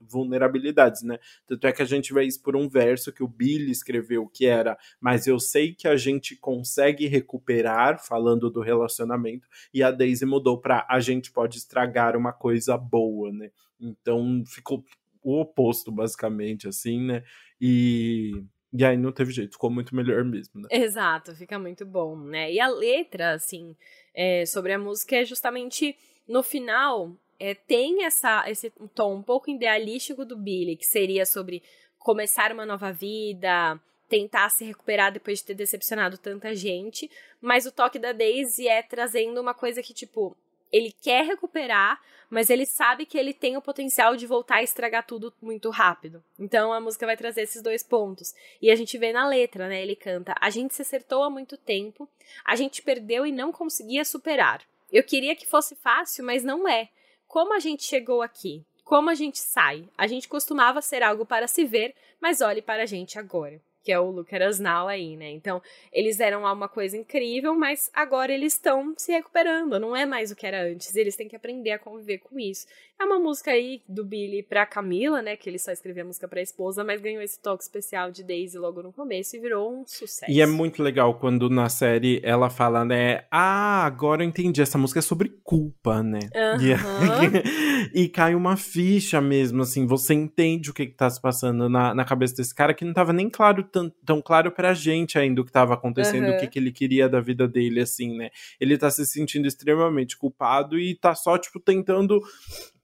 vulnerabilidades, né? Tanto é que a gente vê isso por um verso que o Billy escreveu, que era, mas eu sei que a gente consegue recuperar, falando do relacionamento, e a Daisy mudou para a gente pode estragar uma coisa boa, né? Então ficou o oposto, basicamente, assim, né? E, e aí não teve jeito, ficou muito melhor mesmo, né? Exato, fica muito bom, né? E a letra, assim, é, sobre a música é justamente no final. É, tem essa, esse tom um pouco idealístico do Billy, que seria sobre começar uma nova vida, tentar se recuperar depois de ter decepcionado tanta gente, mas o toque da Daisy é trazendo uma coisa que, tipo, ele quer recuperar, mas ele sabe que ele tem o potencial de voltar a estragar tudo muito rápido. Então a música vai trazer esses dois pontos. E a gente vê na letra, né? Ele canta: A gente se acertou há muito tempo, a gente perdeu e não conseguia superar. Eu queria que fosse fácil, mas não é. Como a gente chegou aqui? Como a gente sai? A gente costumava ser algo para se ver, mas olhe para a gente agora que é o Us Now aí, né? Então, eles eram lá uma coisa incrível, mas agora eles estão se recuperando, não é mais o que era antes, eles têm que aprender a conviver com isso. É uma música aí do Billy pra Camila, né? Que ele só escrevia a música pra esposa, mas ganhou esse toque especial de Daisy logo no começo e virou um sucesso. E é muito legal quando na série ela fala, né? Ah, agora eu entendi, essa música é sobre culpa, né? Uhum. E, [LAUGHS] e cai uma ficha mesmo, assim, você entende o que, que tá se passando na, na cabeça desse cara que não tava nem claro tão, tão claro pra gente ainda o que tava acontecendo, uhum. o que, que ele queria da vida dele, assim, né? Ele tá se sentindo extremamente culpado e tá só, tipo, tentando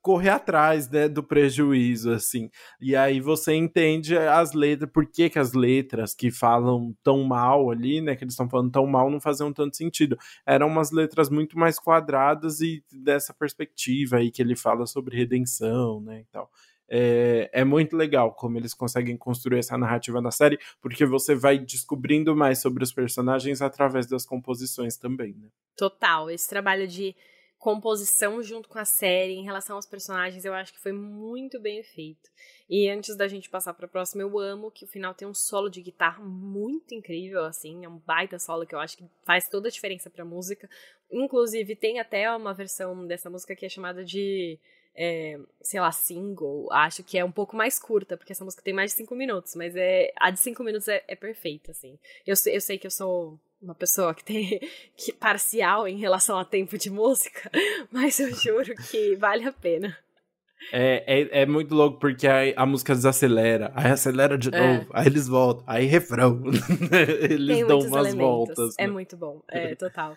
correr atrás né, do prejuízo, assim. E aí você entende as letras, por que, que as letras que falam tão mal ali, né, que eles estão falando tão mal, não faziam tanto sentido. Eram umas letras muito mais quadradas e dessa perspectiva aí que ele fala sobre redenção, né, e tal. É, é, muito legal como eles conseguem construir essa narrativa na série, porque você vai descobrindo mais sobre os personagens através das composições também, né? Total, esse trabalho de composição junto com a série, em relação aos personagens, eu acho que foi muito bem feito. E antes da gente passar para a próxima, eu amo que o final tem um solo de guitarra muito incrível, assim, é um baita solo que eu acho que faz toda a diferença para a música. Inclusive, tem até uma versão dessa música que é chamada de é, sei lá, single, acho que é um pouco mais curta, porque essa música tem mais de cinco minutos, mas é a de cinco minutos é, é perfeita, assim. Eu, eu sei que eu sou uma pessoa que tem [LAUGHS] que parcial em relação a tempo de música, [LAUGHS] mas eu juro que vale a pena. É, é, é muito louco porque a, a música desacelera, aí acelera de é. novo, aí eles voltam, aí refrão. [LAUGHS] eles tem dão umas elementos. voltas. É né? muito bom, é total.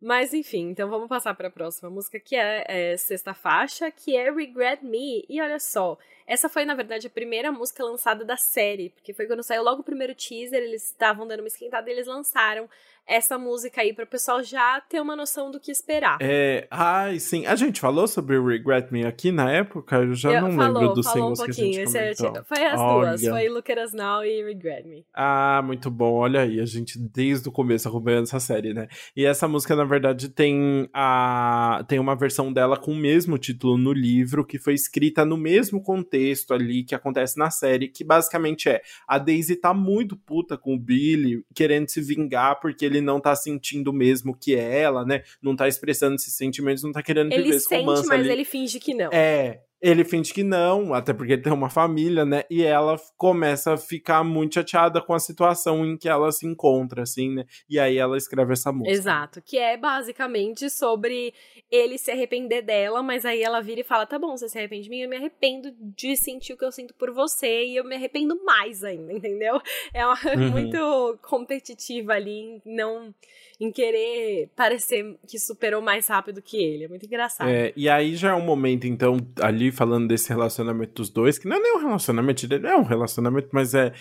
Mas enfim, então vamos passar para a próxima música, que é, é, sexta faixa, que é Regret Me. E olha só, essa foi na verdade a primeira música lançada da série, porque foi quando saiu logo o primeiro teaser, eles estavam dando uma esquentada e eles lançaram essa música aí para o pessoal já ter uma noção do que esperar. É, ai, sim. A gente falou sobre Regret Me aqui na época? Eu já Eu, não falou, lembro dos singles um pouquinho. que a gente comentou. Foi as Olha. duas, foi Look at Us Now e Regret Me. Ah, muito bom. Olha aí, a gente desde o começo acompanhando essa série, né? E essa música, na verdade, tem a tem uma versão dela com o mesmo título no livro, que foi escrita no mesmo contexto ali que acontece na série, que basicamente é a Daisy tá muito puta com o Billy, querendo se vingar porque ele não tá sentindo mesmo que é ela, né? Não tá expressando esses sentimentos, não tá querendo ele viver esse romance Ele sente, mas ali. ele finge que não. É, Ele finge que não, até porque ele tem uma família, né? E ela começa a ficar muito chateada com a situação em que ela se encontra, assim, né? E aí ela escreve essa música. Exato, que é basicamente sobre ele se arrepender dela, mas aí ela vira e fala: tá bom, você se arrepende de mim, eu me arrependo de sentir o que eu sinto por você e eu me arrependo mais ainda, [LAUGHS] entendeu? É uma, uhum. muito competitiva ali, não em querer parecer que superou mais rápido que ele. É muito engraçado. É, e aí já é um momento, então, ali falando desse relacionamento dos dois, que não é nem um relacionamento, é um relacionamento, mas é,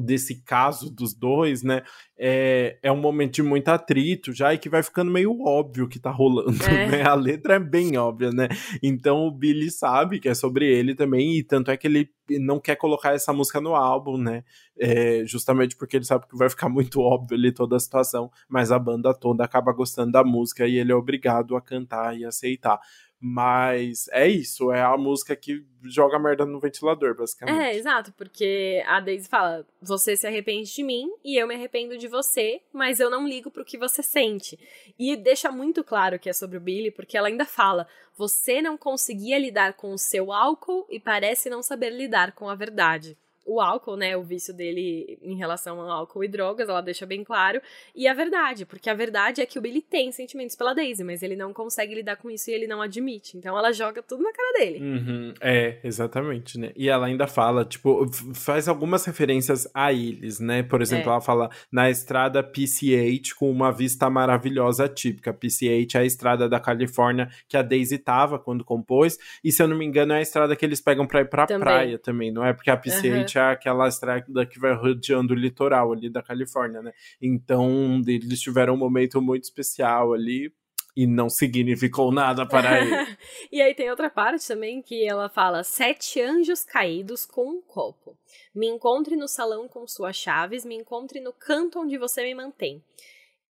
desse caso dos dois, né? É, é um momento de muito atrito já e que vai ficando meio óbvio que tá rolando, é. né? A letra é bem óbvia, né? Então o Billy sabe que é sobre ele também, e tanto é que ele não quer colocar essa música no álbum, né? É, justamente porque ele sabe que vai ficar muito óbvio ali toda a situação, mas a banda toda acaba gostando da música e ele é obrigado a cantar e aceitar. Mas é isso, é a música que joga merda no ventilador, basicamente. É, exato, porque a Daisy fala: você se arrepende de mim e eu me arrependo de você, mas eu não ligo pro que você sente. E deixa muito claro que é sobre o Billy, porque ela ainda fala: você não conseguia lidar com o seu álcool e parece não saber lidar com a verdade o álcool, né, o vício dele em relação ao álcool e drogas, ela deixa bem claro, e a verdade, porque a verdade é que o Billy tem sentimentos pela Daisy, mas ele não consegue lidar com isso e ele não admite, então ela joga tudo na cara dele. Uhum, é, exatamente, né, e ela ainda fala, tipo, faz algumas referências a eles, né, por exemplo, é. ela fala na estrada PCH com uma vista maravilhosa típica, PCH é a estrada da Califórnia que a Daisy tava quando compôs, e se eu não me engano é a estrada que eles pegam pra ir pra também. praia também, não é? Porque a PCH uhum aquela estrada que vai rodeando o litoral ali da Califórnia, né? Então, eles tiveram um momento muito especial ali e não significou nada para [LAUGHS] ele. e aí tem outra parte também que ela fala: Sete anjos caídos com um copo. Me encontre no salão com suas chaves, me encontre no canto onde você me mantém.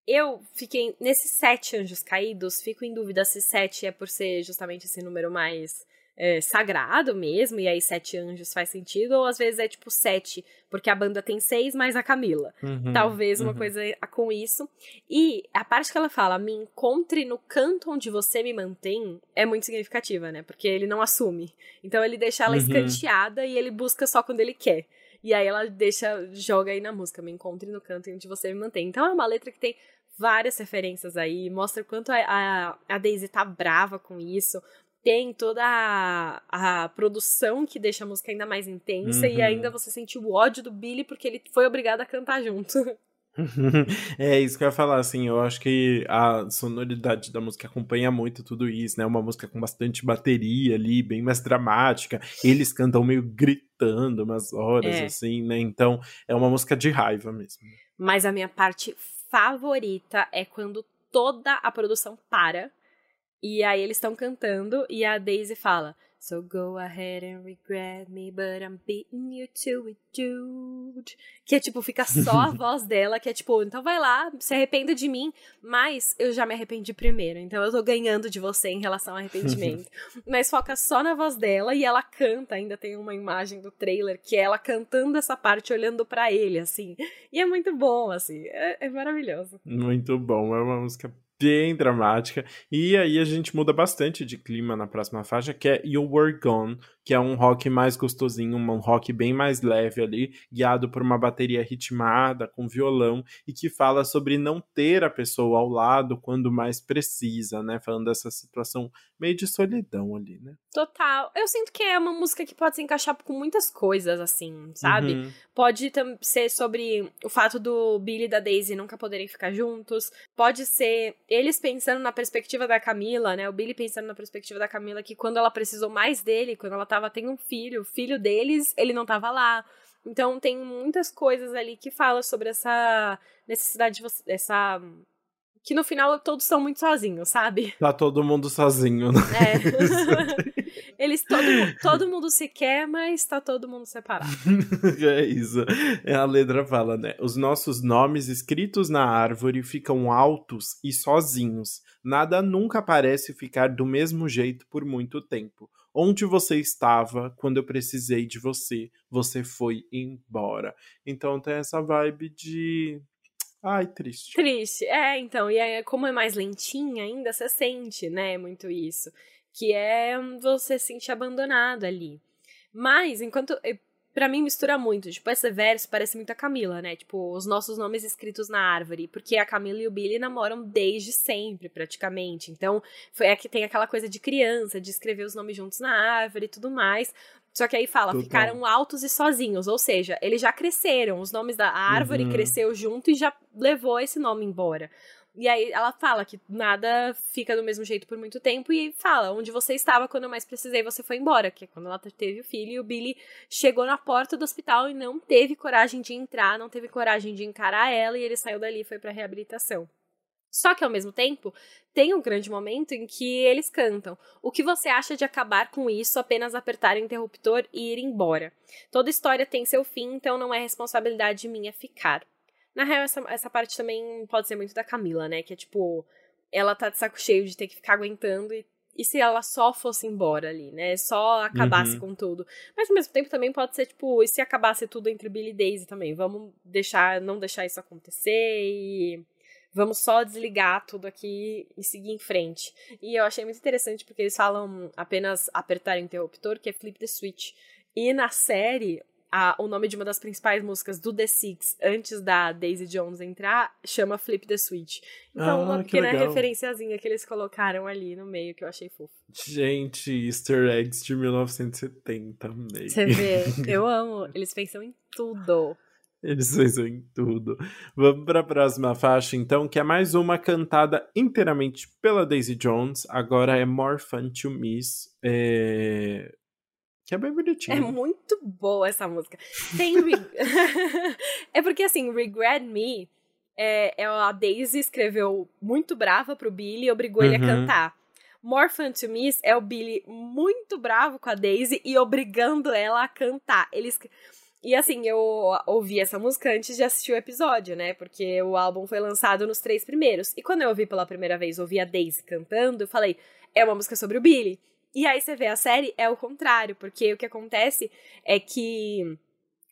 Eu fiquei nesses sete anjos caídos, fico em dúvida se sete é por ser justamente esse número mais é, sagrado mesmo, e aí sete anjos faz sentido, ou às vezes é tipo sete, porque a banda tem seis mais a Camila. Uhum, Talvez uma uhum. coisa com isso. E a parte que ela fala, me encontre no canto onde você me mantém, é muito significativa, né? Porque ele não assume. Então ele deixa ela uhum. escanteada e ele busca só quando ele quer. E aí ela deixa, joga aí na música, me encontre no canto onde você me mantém. Então é uma letra que tem várias referências aí, mostra o quanto a, a, a Daisy tá brava com isso, tem toda a, a produção que deixa a música ainda mais intensa uhum. e ainda você sente o ódio do Billy porque ele foi obrigado a cantar junto. [LAUGHS] [LAUGHS] é isso que eu ia falar, assim, eu acho que a sonoridade da música acompanha muito tudo isso, né? Uma música com bastante bateria ali, bem mais dramática. Eles cantam meio gritando umas horas, é. assim, né? Então é uma música de raiva mesmo. Mas a minha parte favorita é quando toda a produção para e aí eles estão cantando e a Daisy fala: So go ahead and regret me, but I'm beating you to it, dude. Que é tipo, fica só a [LAUGHS] voz dela, que é tipo, então vai lá, se arrependa de mim, mas eu já me arrependi primeiro, então eu tô ganhando de você em relação ao arrependimento. [LAUGHS] mas foca só na voz dela e ela canta, ainda tem uma imagem do trailer que é ela cantando essa parte, olhando para ele, assim. E é muito bom, assim, é, é maravilhoso. Muito bom, é uma música bem dramática. E aí a gente muda bastante de clima na próxima faixa, que é You Were Gone, que é um rock mais gostosinho, um rock bem mais leve ali, guiado por uma bateria ritmada, com violão, e que fala sobre não ter a pessoa ao lado quando mais precisa, né? Falando dessa situação meio de solidão ali, né? Total. Eu sinto que é uma música que pode se encaixar com muitas coisas, assim, sabe? Uhum. Pode ser sobre o fato do Billy e da Daisy nunca poderem ficar juntos, pode ser eles pensando na perspectiva da Camila, né? O Billy pensando na perspectiva da Camila, que quando ela precisou mais dele, quando ela tava tendo um filho, o filho deles, ele não tava lá. Então tem muitas coisas ali que fala sobre essa necessidade de você, essa que no final todos são muito sozinhos, sabe? Tá todo mundo sozinho, né? É. [LAUGHS] Eles todo, todo mundo se quer, mas tá todo mundo separado. [LAUGHS] é isso. É, a letra fala, né? Os nossos nomes escritos na árvore ficam altos e sozinhos. Nada nunca parece ficar do mesmo jeito por muito tempo. Onde você estava quando eu precisei de você? Você foi embora. Então tem essa vibe de. Ai, triste. Triste, é, então. E aí, como é mais lentinha ainda, você sente, né, muito isso. que é você se sentir abandonado ali. Mas, enquanto. Pra mim, mistura muito. Tipo, esse verso parece muito a Camila, né? Tipo, os nossos nomes escritos na árvore. Porque a Camila e o Billy namoram desde sempre, praticamente. Então, foi é que tem aquela coisa de criança, de escrever os nomes juntos na árvore e tudo mais. Só que aí fala, Total. ficaram altos e sozinhos, ou seja, eles já cresceram, os nomes da árvore uhum. cresceu junto e já levou esse nome embora. E aí ela fala que nada fica do mesmo jeito por muito tempo e fala, onde você estava quando eu mais precisei, você foi embora, que é quando ela teve o filho e o Billy chegou na porta do hospital e não teve coragem de entrar, não teve coragem de encarar ela e ele saiu dali e foi para reabilitação. Só que ao mesmo tempo, tem um grande momento em que eles cantam. O que você acha de acabar com isso, apenas apertar o interruptor e ir embora? Toda história tem seu fim, então não é responsabilidade minha ficar. Na real, essa, essa parte também pode ser muito da Camila, né? Que é tipo, ela tá de saco cheio de ter que ficar aguentando e e se ela só fosse embora ali, né? Só acabasse uhum. com tudo. Mas ao mesmo tempo também pode ser, tipo, e se acabasse tudo entre Billy e Daisy também? Vamos deixar, não deixar isso acontecer e vamos só desligar tudo aqui e seguir em frente. E eu achei muito interessante porque eles falam apenas apertar o interruptor, que é flip the switch. E na série, a, o nome de uma das principais músicas do The Six, antes da Daisy Jones entrar, chama Flip the Switch. Então, ah, uma pequena referenciazinha que eles colocaram ali no meio que eu achei fofo. Gente, Easter eggs de 1970 meio. Você vê, [LAUGHS] eu amo. Eles pensam em tudo. Eles pensam em tudo. Vamos para a próxima faixa, então, que é mais uma cantada inteiramente pela Daisy Jones. Agora é More Fun to Miss. É... Que é bem bonitinho. É muito boa essa música. Tem. [LAUGHS] é porque, assim, Regret Me. É, é, a Daisy escreveu muito brava pro Billy e obrigou uhum. ele a uhum. cantar. More Fun to Miss é o Billy muito bravo com a Daisy e obrigando ela a cantar. Eles. E assim, eu ouvi essa música antes de assistir o episódio, né? Porque o álbum foi lançado nos três primeiros. E quando eu ouvi pela primeira vez, ouvi a Daisy cantando, eu falei, é uma música sobre o Billy. E aí você vê a série, é o contrário, porque o que acontece é que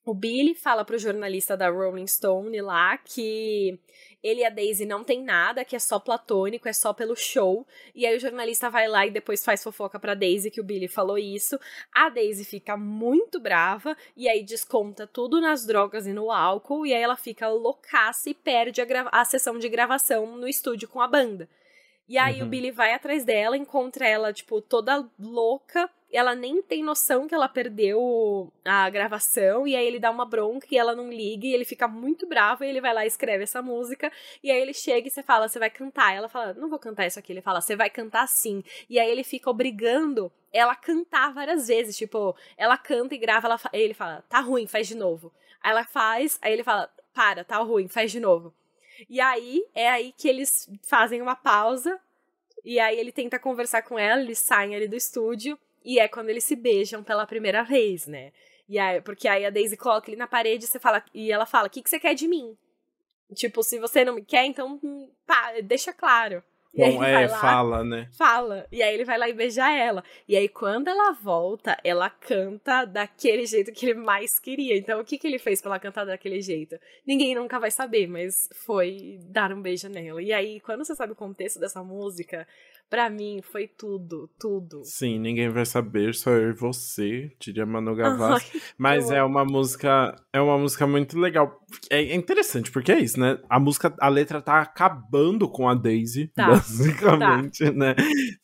o Billy fala pro jornalista da Rolling Stone lá que ele e a Daisy não tem nada, que é só platônico, é só pelo show. E aí o jornalista vai lá e depois faz fofoca pra Daisy que o Billy falou isso. A Daisy fica muito brava e aí desconta tudo nas drogas e no álcool. E aí ela fica loucaça e perde a, a sessão de gravação no estúdio com a banda. E aí uhum. o Billy vai atrás dela, encontra ela, tipo, toda louca. Ela nem tem noção que ela perdeu a gravação. E aí ele dá uma bronca e ela não liga. E ele fica muito bravo. E ele vai lá e escreve essa música. E aí ele chega e você fala, você vai cantar. Ela fala, não vou cantar isso aqui. Ele fala, você vai cantar sim. E aí ele fica obrigando ela cantar várias vezes. Tipo, ela canta e grava. Ela, ele fala, tá ruim, faz de novo. Aí ela faz. Aí ele fala, para, tá ruim, faz de novo. E aí é aí que eles fazem uma pausa. E aí ele tenta conversar com ela, eles saem ali do estúdio. E é quando eles se beijam pela primeira vez, né? E aí, porque aí a Daisy coloca ele na parede e, você fala, e ela fala: O que, que você quer de mim? Tipo, se você não me quer, então hum, pá, deixa claro. Bom, é, lá, fala, né? Fala. E aí ele vai lá e beija ela. E aí, quando ela volta, ela canta daquele jeito que ele mais queria. Então, o que, que ele fez pra ela cantar daquele jeito? Ninguém nunca vai saber, mas foi dar um beijo nela. E aí, quando você sabe o contexto dessa música, Pra mim, foi tudo, tudo. Sim, ninguém vai saber, só eu e você, diria Manu Gavassi. Mas é uma música, é uma música muito legal. É interessante, porque é isso, né? A música, a letra tá acabando com a Daisy, tá. basicamente, tá. né?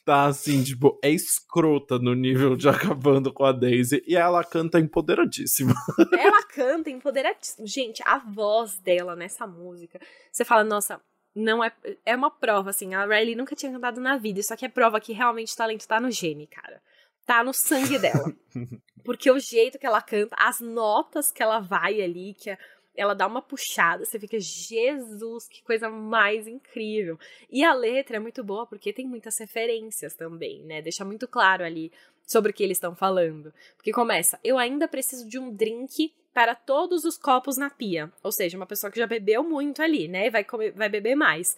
Tá assim, tipo, é escrota no nível de acabando com a Daisy. E ela canta empoderadíssima. Ela canta empoderadíssima. Gente, a voz dela nessa música, você fala, nossa, não é. É uma prova, assim. A Riley nunca tinha cantado na vida. Isso aqui é prova que realmente o talento tá no gene, cara. Tá no sangue dela. [LAUGHS] Porque o jeito que ela canta, as notas que ela vai ali, que ela dá uma puxada, você fica, Jesus, que coisa mais incrível. E a letra é muito boa porque tem muitas referências também, né? Deixa muito claro ali sobre o que eles estão falando. Porque começa, eu ainda preciso de um drink para todos os copos na pia. Ou seja, uma pessoa que já bebeu muito ali, né? E vai, comer, vai beber mais.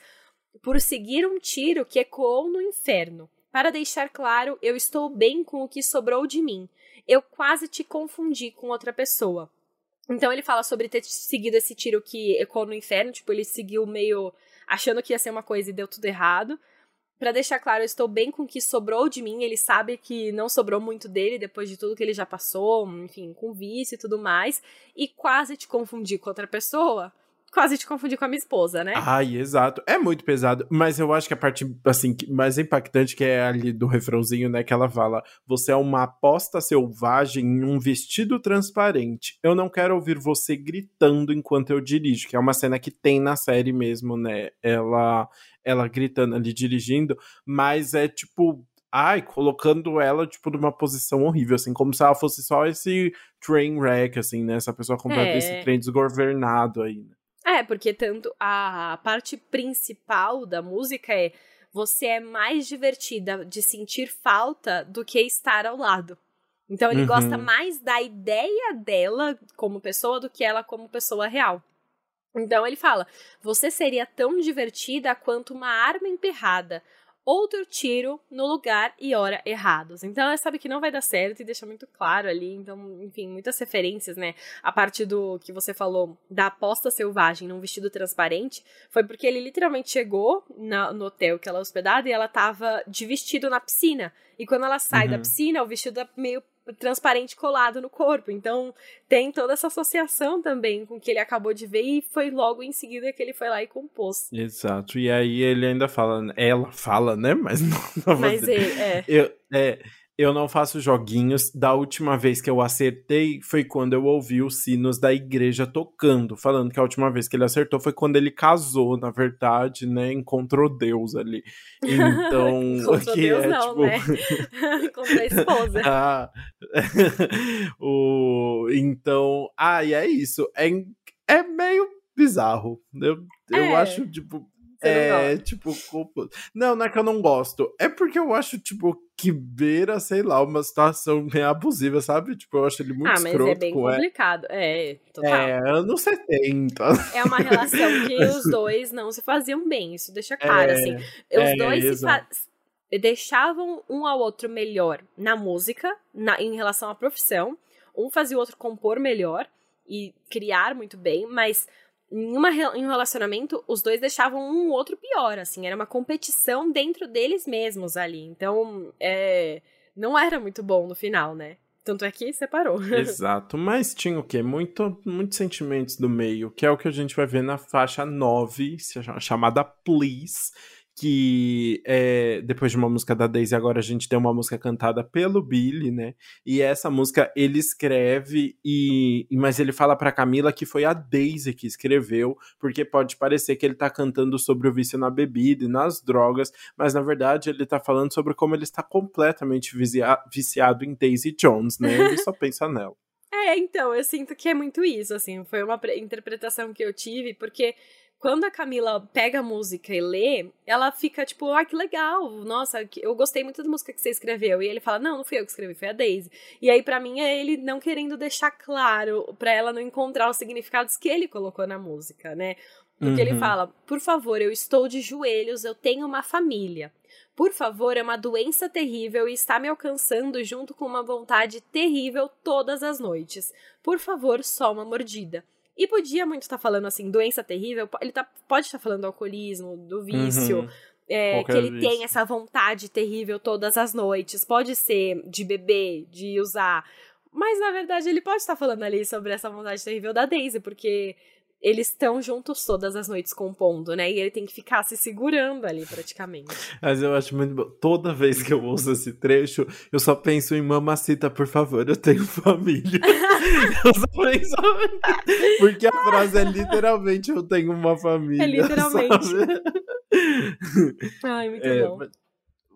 Por seguir um tiro que ecoou no inferno. Para deixar claro, eu estou bem com o que sobrou de mim. Eu quase te confundi com outra pessoa. Então ele fala sobre ter seguido esse tiro que ecoou no inferno, tipo, ele seguiu meio achando que ia ser uma coisa e deu tudo errado. Para deixar claro, eu estou bem com o que sobrou de mim. Ele sabe que não sobrou muito dele depois de tudo que ele já passou, enfim, com vício e tudo mais. E quase te confundi com outra pessoa quase te confundir com a minha esposa, né? Ai, exato. É muito pesado, mas eu acho que a parte, assim, mais impactante que é ali do refrãozinho, né, que ela fala, você é uma aposta selvagem em um vestido transparente. Eu não quero ouvir você gritando enquanto eu dirijo, que é uma cena que tem na série mesmo, né? Ela, ela gritando ali, dirigindo, mas é tipo ai, colocando ela, tipo, numa posição horrível, assim, como se ela fosse só esse train wreck, assim, né? Essa pessoa completa é. esse trem desgovernado aí. Né? É, porque tanto a parte principal da música é você é mais divertida de sentir falta do que estar ao lado. Então ele uhum. gosta mais da ideia dela como pessoa do que ela como pessoa real. Então ele fala: você seria tão divertida quanto uma arma emperrada outro tiro no lugar e hora errados. Então ela sabe que não vai dar certo e deixa muito claro ali. Então, enfim, muitas referências, né? A parte do que você falou da aposta selvagem num vestido transparente foi porque ele literalmente chegou na, no hotel que ela é hospedada e ela tava de vestido na piscina. E quando ela sai uhum. da piscina, o vestido é meio transparente colado no corpo. Então tem toda essa associação também com o que ele acabou de ver e foi logo em seguida que ele foi lá e compôs. Exato. E aí ele ainda fala, ela fala, né? Mas não. não Mas ele, é. Eu, é eu não faço joguinhos. Da última vez que eu acertei foi quando eu ouvi os sinos da igreja tocando, falando que a última vez que ele acertou foi quando ele casou, na verdade, né? Encontrou Deus ali. [LAUGHS] Então, Encontrou que Deus é não, tipo né? [LAUGHS] Encontrou a esposa. [LAUGHS] ah, o então, ah, e é isso. É é meio bizarro. Eu, eu é. acho, tipo, é, tipo, culpa. Não, não é que eu não gosto. É porque eu acho, tipo, que beira, sei lá, uma situação meio abusiva, sabe? Tipo, eu acho ele muito ah, mas é bem complicado. É, é total. É, anos 70. É uma relação [LAUGHS] que os dois não se faziam bem, isso deixa claro, é, assim. Os é, dois se fa deixavam um ao outro melhor na música, na, em relação à profissão. Um fazia o outro compor melhor e criar muito bem, mas em, uma, em um relacionamento, os dois deixavam um outro pior, assim, era uma competição dentro deles mesmos ali. Então, é, não era muito bom no final, né? Tanto é que separou. [LAUGHS] Exato, mas tinha o quê? Muito, muitos sentimentos do meio, que é o que a gente vai ver na faixa 9, chamada Please, que é, depois de uma música da Daisy, agora a gente tem uma música cantada pelo Billy, né? E essa música ele escreve e mas ele fala para Camila que foi a Daisy que escreveu, porque pode parecer que ele tá cantando sobre o vício na bebida e nas drogas, mas na verdade ele tá falando sobre como ele está completamente viciado em Daisy Jones, né? Ele só pensa [LAUGHS] nela. É, então, eu sinto que é muito isso, assim, foi uma interpretação que eu tive, porque quando a Camila pega a música e lê, ela fica tipo, ah, que legal, nossa, eu gostei muito da música que você escreveu. E ele fala, não, não fui eu que escrevi, foi a Daisy. E aí, para mim, é ele não querendo deixar claro, para ela não encontrar os significados que ele colocou na música, né? Porque uhum. ele fala, por favor, eu estou de joelhos, eu tenho uma família. Por favor, é uma doença terrível e está me alcançando junto com uma vontade terrível todas as noites. Por favor, só uma mordida. E podia muito estar tá falando assim, doença terrível, ele tá, pode estar tá falando do alcoolismo, do vício. Uhum. É, que ele vício. tem essa vontade terrível todas as noites. Pode ser de beber, de usar. Mas na verdade ele pode estar falando ali sobre essa vontade terrível da Daisy, porque eles estão juntos todas as noites compondo, né? E ele tem que ficar se segurando ali praticamente. Mas eu acho muito bom. Toda vez que eu ouço esse trecho, eu só penso em Mamacita, por favor, eu tenho família. [LAUGHS] eu só penso. Porque a frase é literalmente eu tenho uma família. É literalmente. Sabe? [LAUGHS] Ai, muito é, bom.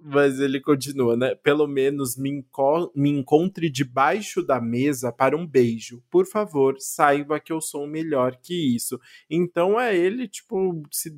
Mas ele continua, né? Pelo menos me, enco me encontre debaixo da mesa para um beijo. Por favor, saiba que eu sou melhor que isso. Então é ele, tipo, se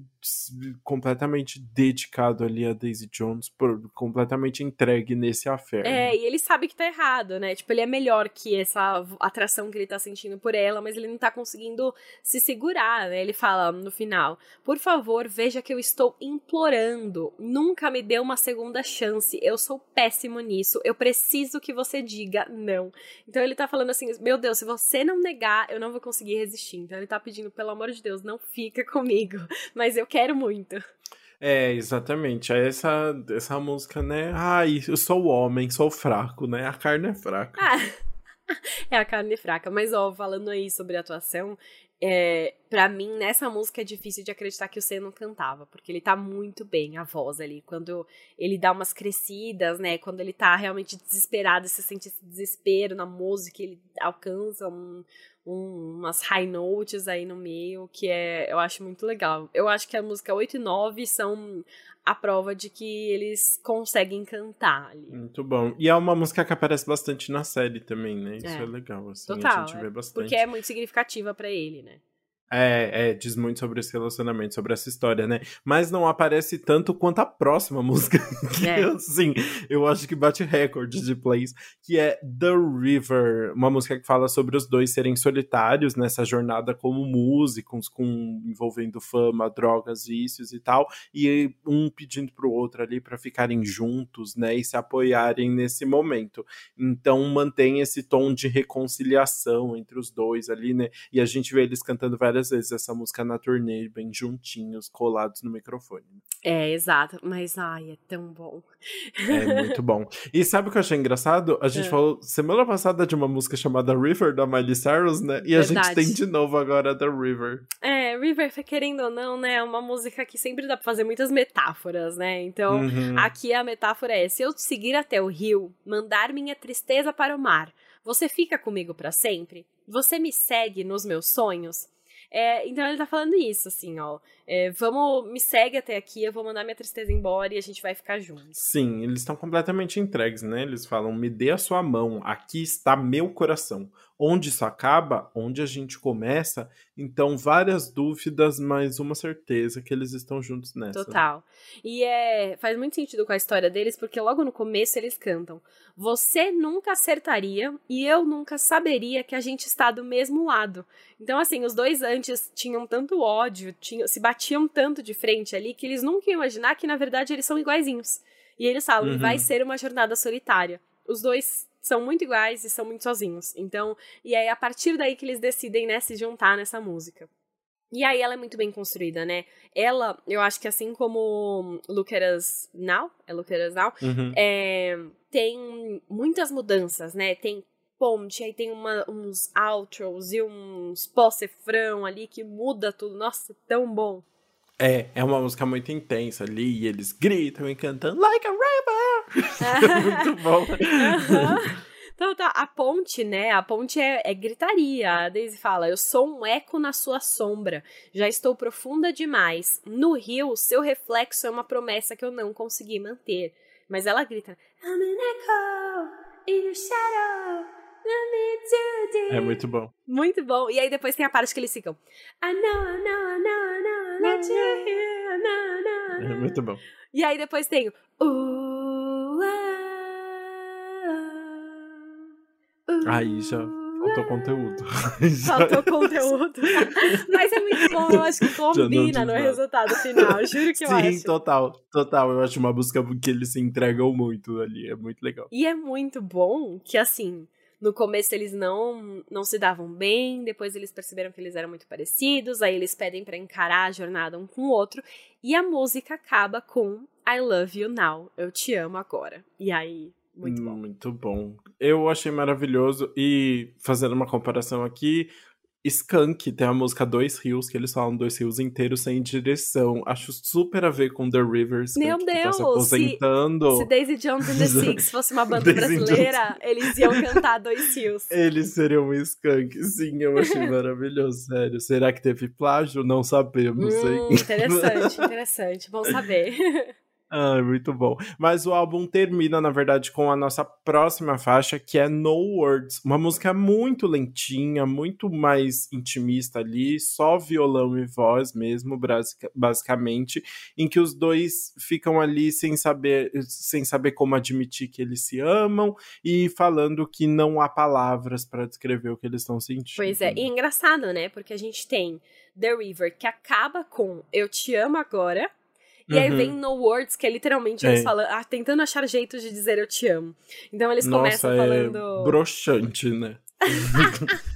completamente dedicado ali a Daisy Jones, por, completamente entregue nesse affair. É, e ele sabe que tá errado, né? Tipo, ele é melhor que essa atração que ele tá sentindo por ela, mas ele não tá conseguindo se segurar, né? Ele fala no final: Por favor, veja que eu estou implorando. Nunca me dê uma segunda chance. Eu sou péssimo nisso. Eu preciso que você diga não. Então ele tá falando assim: Meu Deus, se você não negar, eu não vou conseguir resistir. Então ele tá pedindo, pelo amor de Deus, não fica comigo. [LAUGHS] Mas eu quero muito. É, exatamente. É essa, essa música, né? Ai, eu sou o homem, sou fraco, né? A carne é fraca. Ah, [LAUGHS] é a carne fraca. Mas, ó, falando aí sobre atuação, é, para mim, nessa música é difícil de acreditar que o Senna não cantava, porque ele tá muito bem, a voz ali. Quando ele dá umas crescidas, né? Quando ele tá realmente desesperado, você sente esse desespero na música, ele alcança um, um, umas high notes aí no meio, que é, eu acho muito legal. Eu acho que a música 8 e 9 são a prova de que eles conseguem cantar ali. Muito bom. E é uma música que aparece bastante na série também, né? Isso é, é legal, assim, Total, a gente vê é, bastante. Porque é muito significativa para ele, né? É, é, diz muito sobre esse relacionamento, sobre essa história, né? Mas não aparece tanto quanto a próxima [LAUGHS] música. que, é. assim, eu acho que bate recorde de plays, que é The River, uma música que fala sobre os dois serem solitários nessa jornada como músicos, com envolvendo fama, drogas, vícios e tal, e um pedindo pro outro ali para ficarem juntos, né, e se apoiarem nesse momento. Então mantém esse tom de reconciliação entre os dois ali, né? E a gente vê eles cantando várias várias vezes essa música na turnê, bem juntinhos, colados no microfone. É, exato. Mas, ai, é tão bom. É muito bom. E sabe o que eu achei engraçado? A gente é. falou semana passada de uma música chamada River, da Miley Cyrus, né? E Verdade. a gente tem de novo agora The River. É, River, querendo ou não, né? É uma música que sempre dá pra fazer muitas metáforas, né? Então, uhum. aqui a metáfora é: se eu te seguir até o rio, mandar minha tristeza para o mar, você fica comigo para sempre? Você me segue nos meus sonhos? É, então ele tá falando isso, assim, ó. É, vamos, me segue até aqui, eu vou mandar minha tristeza embora e a gente vai ficar juntos. Sim, eles estão completamente entregues, né? Eles falam: me dê a sua mão, aqui está meu coração. Onde isso acaba, onde a gente começa, então várias dúvidas, mas uma certeza que eles estão juntos nessa. Total. E é, faz muito sentido com a história deles, porque logo no começo eles cantam: Você nunca acertaria e eu nunca saberia que a gente está do mesmo lado. Então, assim, os dois antes tinham tanto ódio, tinham, se batiam tanto de frente ali, que eles nunca iam imaginar que, na verdade, eles são iguaizinhos. E eles falam, uhum. vai ser uma jornada solitária. Os dois são muito iguais e são muito sozinhos. Então, e aí a partir daí que eles decidem, né, se juntar nessa música. E aí ela é muito bem construída, né? Ela, eu acho que assim como Look at Us Now, é Look at Us Now, uhum. é, tem muitas mudanças, né? Tem ponte, aí tem uma, uns outros e uns pós-refrão ali que muda tudo. Nossa, tão bom. É, é uma música muito intensa ali, e eles gritam e cantando Like a River! [LAUGHS] muito bom. [LAUGHS] Então tá, a ponte, né? A ponte é, é, gritaria. A Daisy fala: Eu sou um eco na sua sombra. Já estou profunda demais. No rio, seu reflexo é uma promessa que eu não consegui manter. Mas ela grita: I'm an echo in your shadow. É muito bom. Muito bom. E aí depois tem a parte que eles ficam. I know, I know, I know, I know, let you hear, I know, É muito bom. E aí depois tem o. Aí já faltou conteúdo. [LAUGHS] Faltou conteúdo. [LAUGHS] Mas é muito bom, eu acho que combina no resultado final. [LAUGHS] Juro que Sim, eu acho. Sim, total, total. Eu acho uma música que eles se entregam muito ali. É muito legal. E é muito bom que assim no começo eles não não se davam bem, depois eles perceberam que eles eram muito parecidos, aí eles pedem para encarar a jornada um com o outro, e a música acaba com I love you now, eu te amo agora. E aí, muito bom. Muito bom. Eu achei maravilhoso e fazendo uma comparação aqui, Skunk tem a música Dois Rios, que eles falam Dois Rios inteiros sem direção. Acho super a ver com The Rivers. Meu que Deus! Tá se aposentando. Se, se Daisy Jones and the [LAUGHS] Six fosse uma banda brasileira, eles iam cantar Dois Rios. [LAUGHS] Eles seriam um Skunk. Sim, eu achei maravilhoso, sério. Será que teve plágio? Não sabemos, hum, hein? Interessante, interessante. Bom saber. [LAUGHS] Ah, muito bom. Mas o álbum termina, na verdade, com a nossa próxima faixa, que é No Words. Uma música muito lentinha, muito mais intimista ali, só violão e voz mesmo, basicamente, em que os dois ficam ali sem saber, sem saber como admitir que eles se amam e falando que não há palavras para descrever o que eles estão sentindo. Pois é, e é engraçado, né? Porque a gente tem The River, que acaba com Eu Te Amo Agora, e uhum. aí vem No Words, que é literalmente eles é. falando, ah, tentando achar jeitos de dizer eu te amo. Então eles Nossa, começam é falando. Broxante, né? [LAUGHS]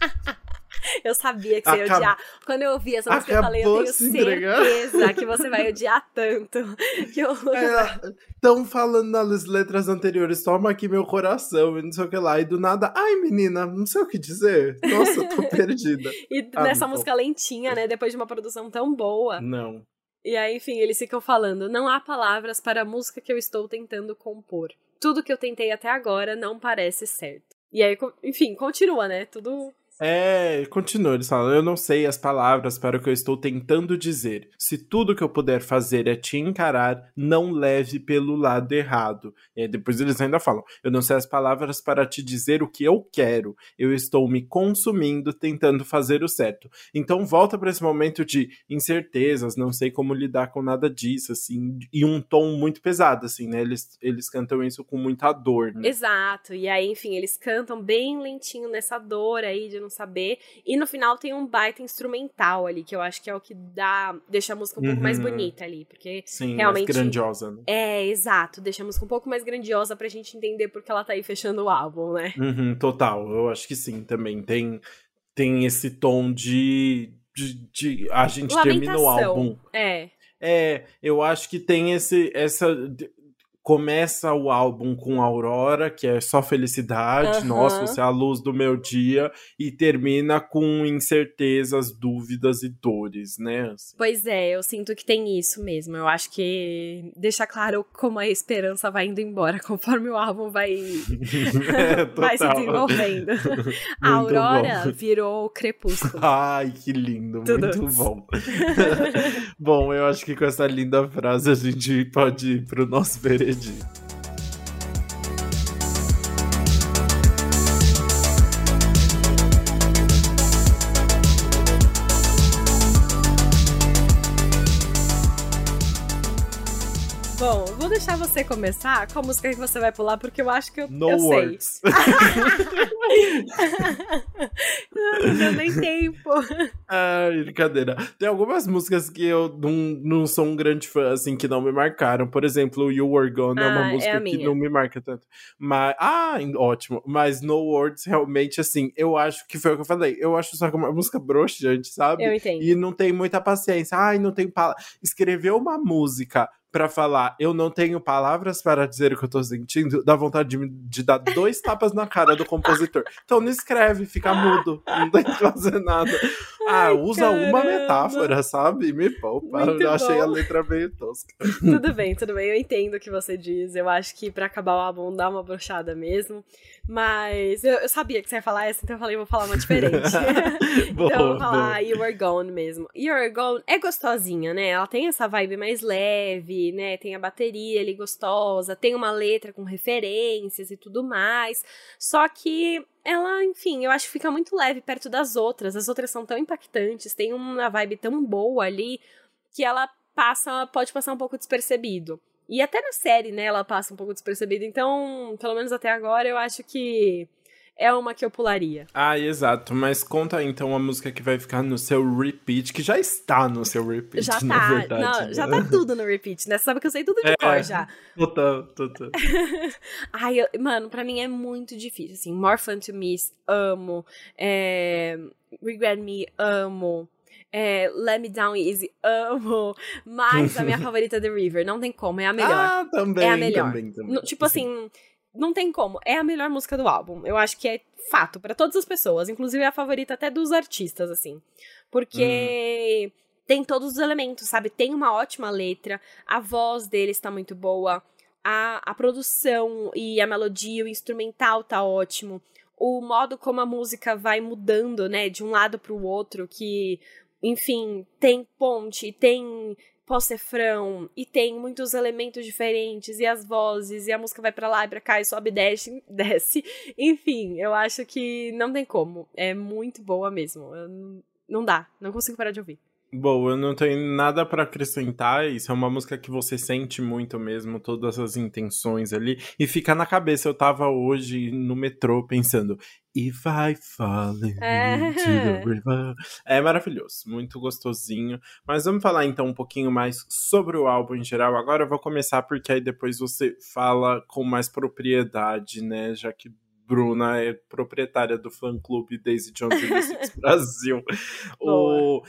Eu sabia que você ia odiar. Quando eu ouvi essa música, eu falei, eu tenho certeza que você vai odiar tanto. [LAUGHS] Que eu... Estão é, falando nas letras anteriores, toma aqui meu coração, e não sei o que lá. E do nada, ai menina, não sei o que dizer. Nossa, tô [LAUGHS] perdida. e ah, nessa música lentinha, né? Depois de uma produção tão boa. Não. E aí, enfim, eles ficam falando: não há palavras para a música que eu estou tentando compor. Tudo que eu tentei até agora não parece certo. E aí, enfim, continua, né? Tudo é, continua, eles falam, eu não sei as palavras para o que eu estou tentando dizer. Se tudo que eu puder fazer é te encarar, não leve pelo lado errado. E depois eles ainda falam, eu não sei as palavras para te dizer o que eu quero. Eu estou me consumindo tentando fazer o certo. Então volta para esse momento de incertezas, não sei como lidar com nada disso, assim, e um tom muito pesado, assim, né? Eles, eles cantam isso com muita dor, né? Exato, e aí, enfim, eles cantam bem lentinho nessa dor aí de não saber. E no final tem um baita instrumental ali, que eu acho que é o que dá. deixa a música um uhum. pouco mais uhum. bonita ali. Porque Sim, realmente. mais grandiosa, né? É, exato. Deixa a música um pouco mais grandiosa pra gente entender porque ela tá aí fechando o álbum, né? Uhum, total. Eu acho que sim, também. Tem, tem esse tom de. De, de, a gente termina o álbum. É. É, eu acho que tem esse, essa começa o álbum com Aurora, que é só felicidade, uhum. nossa, você é a luz do meu dia, e termina com incertezas, dúvidas e dores, né? Assim. Pois é, eu sinto que tem isso mesmo. Eu acho que deixa claro como a esperança vai indo embora [LAUGHS] conforme o álbum vai, é, [LAUGHS] vai se desenvolvendo. [LAUGHS] a Aurora bom. virou crepúsculo. Ai, que lindo, Tudo. muito bom. bom, eu acho que com essa linda frase a gente pode ir pro nosso veredito entendi. Você começar com a música que você vai pular, porque eu acho que eu, no eu words. [LAUGHS] [LAUGHS] sei. não deu nem tempo. Ai, brincadeira. Tem algumas músicas que eu não, não sou um grande fã, assim, que não me marcaram. Por exemplo, You Were Gone ah, é uma música é que não me marca tanto. Mas, ah, ótimo. Mas No Words, realmente, assim, eu acho que foi o que eu falei. Eu acho só que uma música broxante, sabe? Eu entendo. E não tem muita paciência. Ai, não tem palavra. Escrever uma música para falar, eu não tenho palavras para dizer o que eu tô sentindo, dá vontade de, de dar dois tapas na cara do compositor. Então não escreve, fica mudo, não tem que fazer nada. Ah, Ai, usa caramba. uma metáfora, sabe? Me poupa. Muito eu achei a letra meio tosca. Tudo bem, tudo bem. Eu entendo o que você diz. Eu acho que para acabar o álbum dá uma brochada mesmo. Mas eu, eu, sabia que você ia falar essa, então eu falei, vou falar uma diferente. boa, [LAUGHS] [LAUGHS] então eu vou falar boa. You Are Gone mesmo. You Are Gone é gostosinha, né? Ela tem essa vibe mais leve, né? Tem a bateria ali gostosa, tem uma letra com referências e tudo mais. Só que ela, enfim, eu acho que fica muito leve perto das outras. As outras são tão impactantes, tem uma vibe tão boa ali que ela passa, pode passar um pouco despercebido. E até na série, né, ela passa um pouco despercebida. Então, pelo menos até agora, eu acho que é uma que eu pularia. Ah, exato. Mas conta aí, então a música que vai ficar no seu repeat, que já está no seu repeat, já na tá. verdade. Não, já tá tudo no repeat, né? Você sabe que eu sei tudo de é, cor já. Total, total. [LAUGHS] Ai, eu, mano, pra mim é muito difícil, assim. More Fun to Me, amo. É, Regret Me, amo. É, Let Me Down Easy, amo. Mas a minha [LAUGHS] favorita é The River, não tem como, é a melhor. Ah, também, é a melhor. Também, também. Tipo Sim. assim, não tem como, é a melhor música do álbum. Eu acho que é fato para todas as pessoas, inclusive é a favorita até dos artistas, assim. Porque hum. tem todos os elementos, sabe? Tem uma ótima letra, a voz dele está muito boa, a, a produção e a melodia, o instrumental tá ótimo o modo como a música vai mudando, né, de um lado para o outro, que enfim, tem ponte, tem pós-refrão e tem muitos elementos diferentes e as vozes e a música vai para lá e para cá e sobe desce, [LAUGHS] desce. Enfim, eu acho que não tem como. É muito boa mesmo. Não dá, não consigo parar de ouvir. Bom, eu não tenho nada para acrescentar. Isso é uma música que você sente muito mesmo, todas as intenções ali. E fica na cabeça. Eu tava hoje no metrô pensando. If I fall é. into the river. É maravilhoso, muito gostosinho. Mas vamos falar então um pouquinho mais sobre o álbum em geral. Agora eu vou começar porque aí depois você fala com mais propriedade, né? Já que Bruna é proprietária do fã-clube Daisy Jones [LAUGHS] Brasil. o,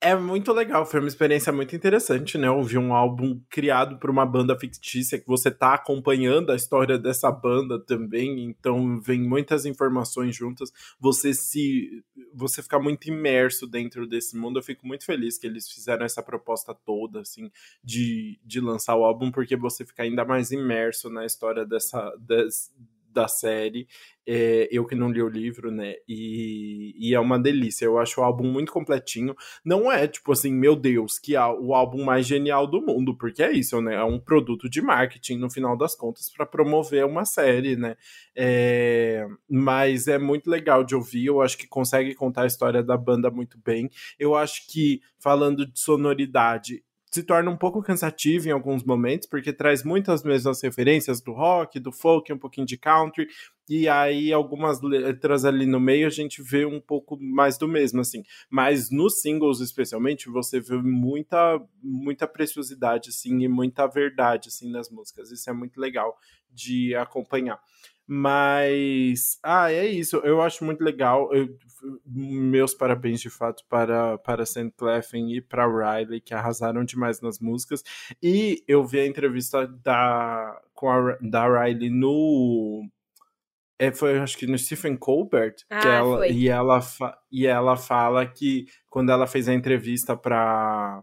é muito legal, foi uma experiência muito interessante, né? Ouvir um álbum criado por uma banda fictícia que você tá acompanhando a história dessa banda também, então vem muitas informações juntas. Você se você fica muito imerso dentro desse mundo. Eu fico muito feliz que eles fizeram essa proposta toda assim de, de lançar o álbum porque você fica ainda mais imerso na história dessa des, da série. É, eu que não li o livro, né? E, e, é uma delícia. Eu acho o álbum muito completinho. Não é, tipo assim, meu Deus, que é o álbum mais genial do mundo, porque é isso, né? É um produto de marketing, no final das contas, para promover uma série, né? É, mas é muito legal de ouvir. Eu acho que consegue contar a história da banda muito bem. Eu acho que, falando de sonoridade, se torna um pouco cansativo em alguns momentos, porque traz muitas mesmas referências do rock, do folk, um pouquinho de country, e aí algumas letras ali no meio a gente vê um pouco mais do mesmo, assim. Mas nos singles, especialmente, você vê muita, muita preciosidade, assim, e muita verdade, assim, nas músicas. Isso é muito legal de acompanhar. Mas, ah, é isso. Eu acho muito legal. Eu, meus parabéns, de fato, para, para Sam Clefin e para Riley, que arrasaram demais nas músicas. E eu vi a entrevista da, com a, da Riley no. É, foi, acho que no Stephen Colbert, ah, que ela, e, ela e ela fala que quando ela fez a entrevista para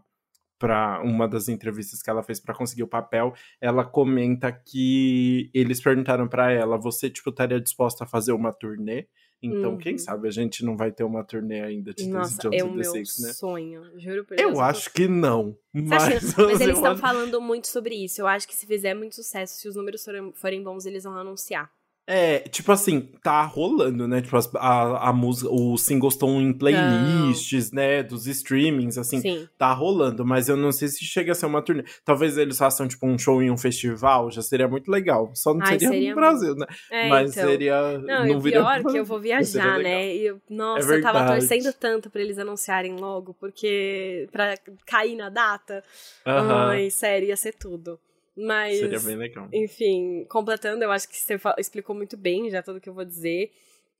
para uma das entrevistas que ela fez para conseguir o papel, ela comenta que eles perguntaram para ela: "Você tipo estaria disposta a fazer uma turnê?" Então, uhum. quem sabe a gente não vai ter uma turnê ainda de Nossa, é o meu Six, né? sonho, juro por Deus. Eu acho que não. Mas, mas [LAUGHS] eles estão falando muito sobre isso. Eu acho que se fizer muito sucesso, se os números forem bons, eles vão anunciar. É, tipo assim, tá rolando, né? Tipo, a, a música, os singles estão em playlists, não. né? Dos streamings, assim, Sim. tá rolando. Mas eu não sei se chega a ser uma turnê. Talvez eles façam, tipo, um show em um festival, já seria muito legal. Só não Ai, seria, seria, no Brasil, né? É, mas então. seria. Não, não e pior que eu vou [LAUGHS] viajar, né? E eu, nossa, é eu tava torcendo tanto pra eles anunciarem logo, porque. pra cair na data. Uh -huh. Ai, sério, ia ser tudo. Mas. Seria bem legal. Enfim, completando, eu acho que você explicou muito bem já tudo o que eu vou dizer.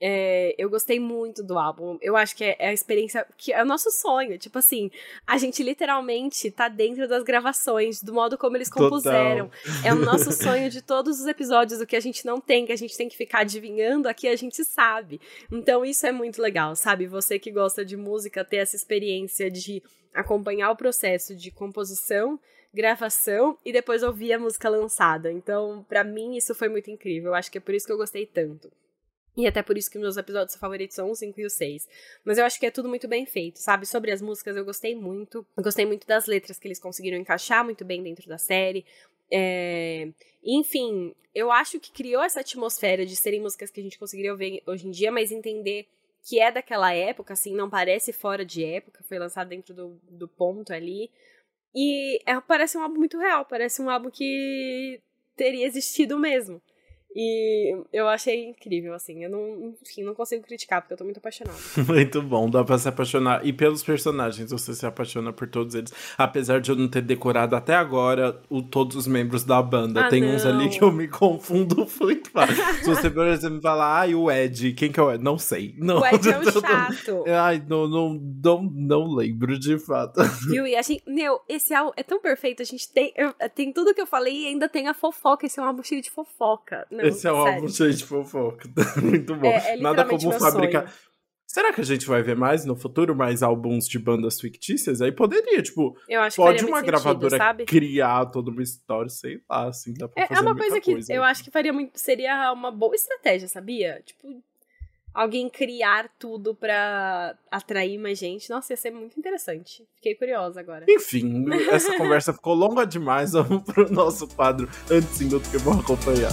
É, eu gostei muito do álbum. Eu acho que é, é, a experiência que é o nosso sonho. Tipo assim, a gente literalmente tá dentro das gravações, do modo como eles compuseram. Total. É o nosso [LAUGHS] sonho de todos os episódios, o que a gente não tem, que a gente tem que ficar adivinhando, aqui a gente sabe. Então isso é muito legal, sabe? Você que gosta de música ter essa experiência de acompanhar o processo de composição gravação e depois ouvir a música lançada. Então, para mim, isso foi muito incrível. Acho que é por isso que eu gostei tanto. E até por isso que meus episódios favoritos são o 5 e o 6. Mas eu acho que é tudo muito bem feito, sabe? Sobre as músicas eu gostei muito. Eu gostei muito das letras que eles conseguiram encaixar muito bem dentro da série. É... Enfim, eu acho que criou essa atmosfera de serem músicas que a gente conseguiria ouvir hoje em dia, mas entender que é daquela época, assim, não parece fora de época, foi lançado dentro do, do ponto ali. E é, parece um álbum muito real, parece um álbum que teria existido mesmo. E eu achei incrível, assim. Eu não, enfim, não consigo criticar, porque eu tô muito apaixonada. [LAUGHS] muito bom, dá pra se apaixonar. E pelos personagens, você se apaixona por todos eles. Apesar de eu não ter decorado até agora o, todos os membros da banda. Ah, Tem não. uns ali que eu me confundo [LAUGHS] muito. se você, por exemplo, falar, ai, o Ed, quem que é o Ed? Não sei. Não, o Ed [LAUGHS] é o chato. ai, não, não, não, não lembro de fato. Viu? E a gente, meu, esse álbum é tão perfeito. A gente tem, tem tudo que eu falei e ainda tem a fofoca. Esse é um álbum cheio de fofoca. Não, esse é um sério. álbum cheio de fofoca. [LAUGHS] Muito bom. É, é Nada como fabricar. Sonho. Será que a gente vai ver mais no futuro mais álbuns de bandas fictícias? Aí poderia, tipo, pode uma gravadora sentido, criar toda uma história, sei lá, assim, dá pra é, fazer É uma coisa que coisa. eu acho que faria muito, seria uma boa estratégia, sabia? Tipo, alguém criar tudo pra atrair mais gente. Nossa, ia ser muito interessante. Fiquei curiosa agora. Enfim, essa [LAUGHS] conversa ficou longa demais. Vamos pro nosso quadro antes do que eu vou acompanhar.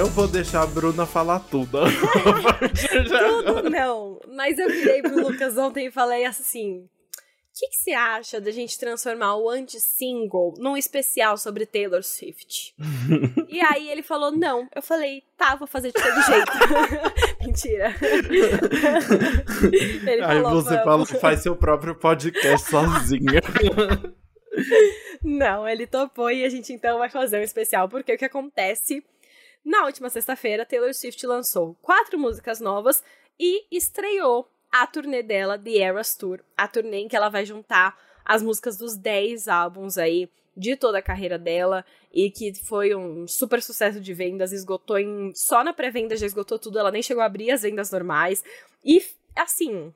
Eu vou deixar a Bruna falar tudo. [LAUGHS] [LAUGHS] tudo não, mas eu virei pro Lucas ontem e falei assim: o que, você acha da gente transformar o anti-single num especial sobre Taylor Swift? e aí ele falou, não. Eu falei, tá, vou fazer de todo jeito. [LAUGHS] mentira. Ele Aí falou, você fala, faz seu próprio podcast sozinha. Não, ele topou e a gente então vai fazer um especial, porque o que acontece? Na última sexta-feira, Taylor Swift lançou quatro músicas novas e estreou a turnê dela, The Eras Tour, a turnê em que ela vai juntar as músicas dos 10 álbuns aí de toda a carreira dela e que foi um super sucesso de vendas, esgotou em só na pré-venda já esgotou tudo, ela nem chegou a abrir as vendas normais e assim,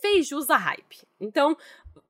fez jus a hype. Então,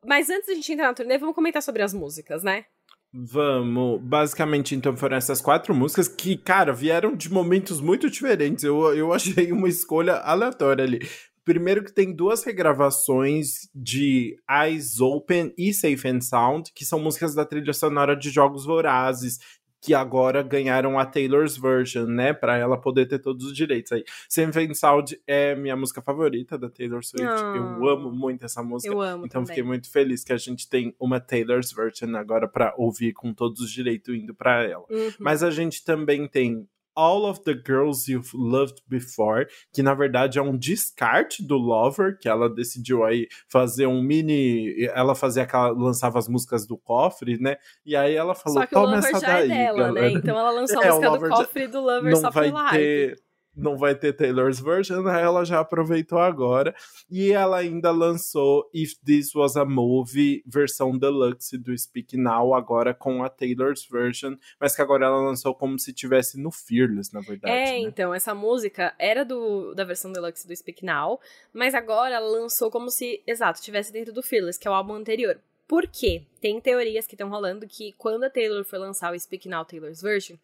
mas antes da gente entrar na turnê, vamos comentar sobre as músicas, né? Vamos. Basicamente, então, foram essas quatro músicas que, cara, vieram de momentos muito diferentes. Eu, eu achei uma escolha aleatória ali. Primeiro que tem duas regravações de Eyes Open e Safe and Sound, que são músicas da trilha sonora de Jogos Vorazes, que agora ganharam a Taylor's version, né? Pra ela poder ter todos os direitos aí. And Sound é minha música favorita da Taylor Swift. Oh, eu amo muito essa música. Eu amo. Então também. fiquei muito feliz que a gente tem uma Taylor's version agora para ouvir com todos os direitos indo para ela. Uhum. Mas a gente também tem All of the Girls You've Loved Before, que na verdade é um descarte do Lover, que ela decidiu aí fazer um mini. Ela fazia aquela. lançava as músicas do cofre, né? E aí ela falou: Só que toma o Lover essa já daí. É dela, né? [LAUGHS] Então ela lançou é, a música do cofre do Lover não só vai pela ter... não vai ter Taylor's version, ela já aproveitou agora. E ela ainda lançou If This Was a Movie, versão deluxe do Speak Now, agora com a Taylor's version, mas que agora ela lançou como se tivesse no Fearless, na verdade. É, né? então, essa música era do, da versão deluxe do Speak Now, mas agora ela lançou como se, exato, tivesse dentro do Fearless, que é o álbum anterior. Por quê? Tem teorias que estão rolando que quando a Taylor for lançar o Speak Now Taylor's Version,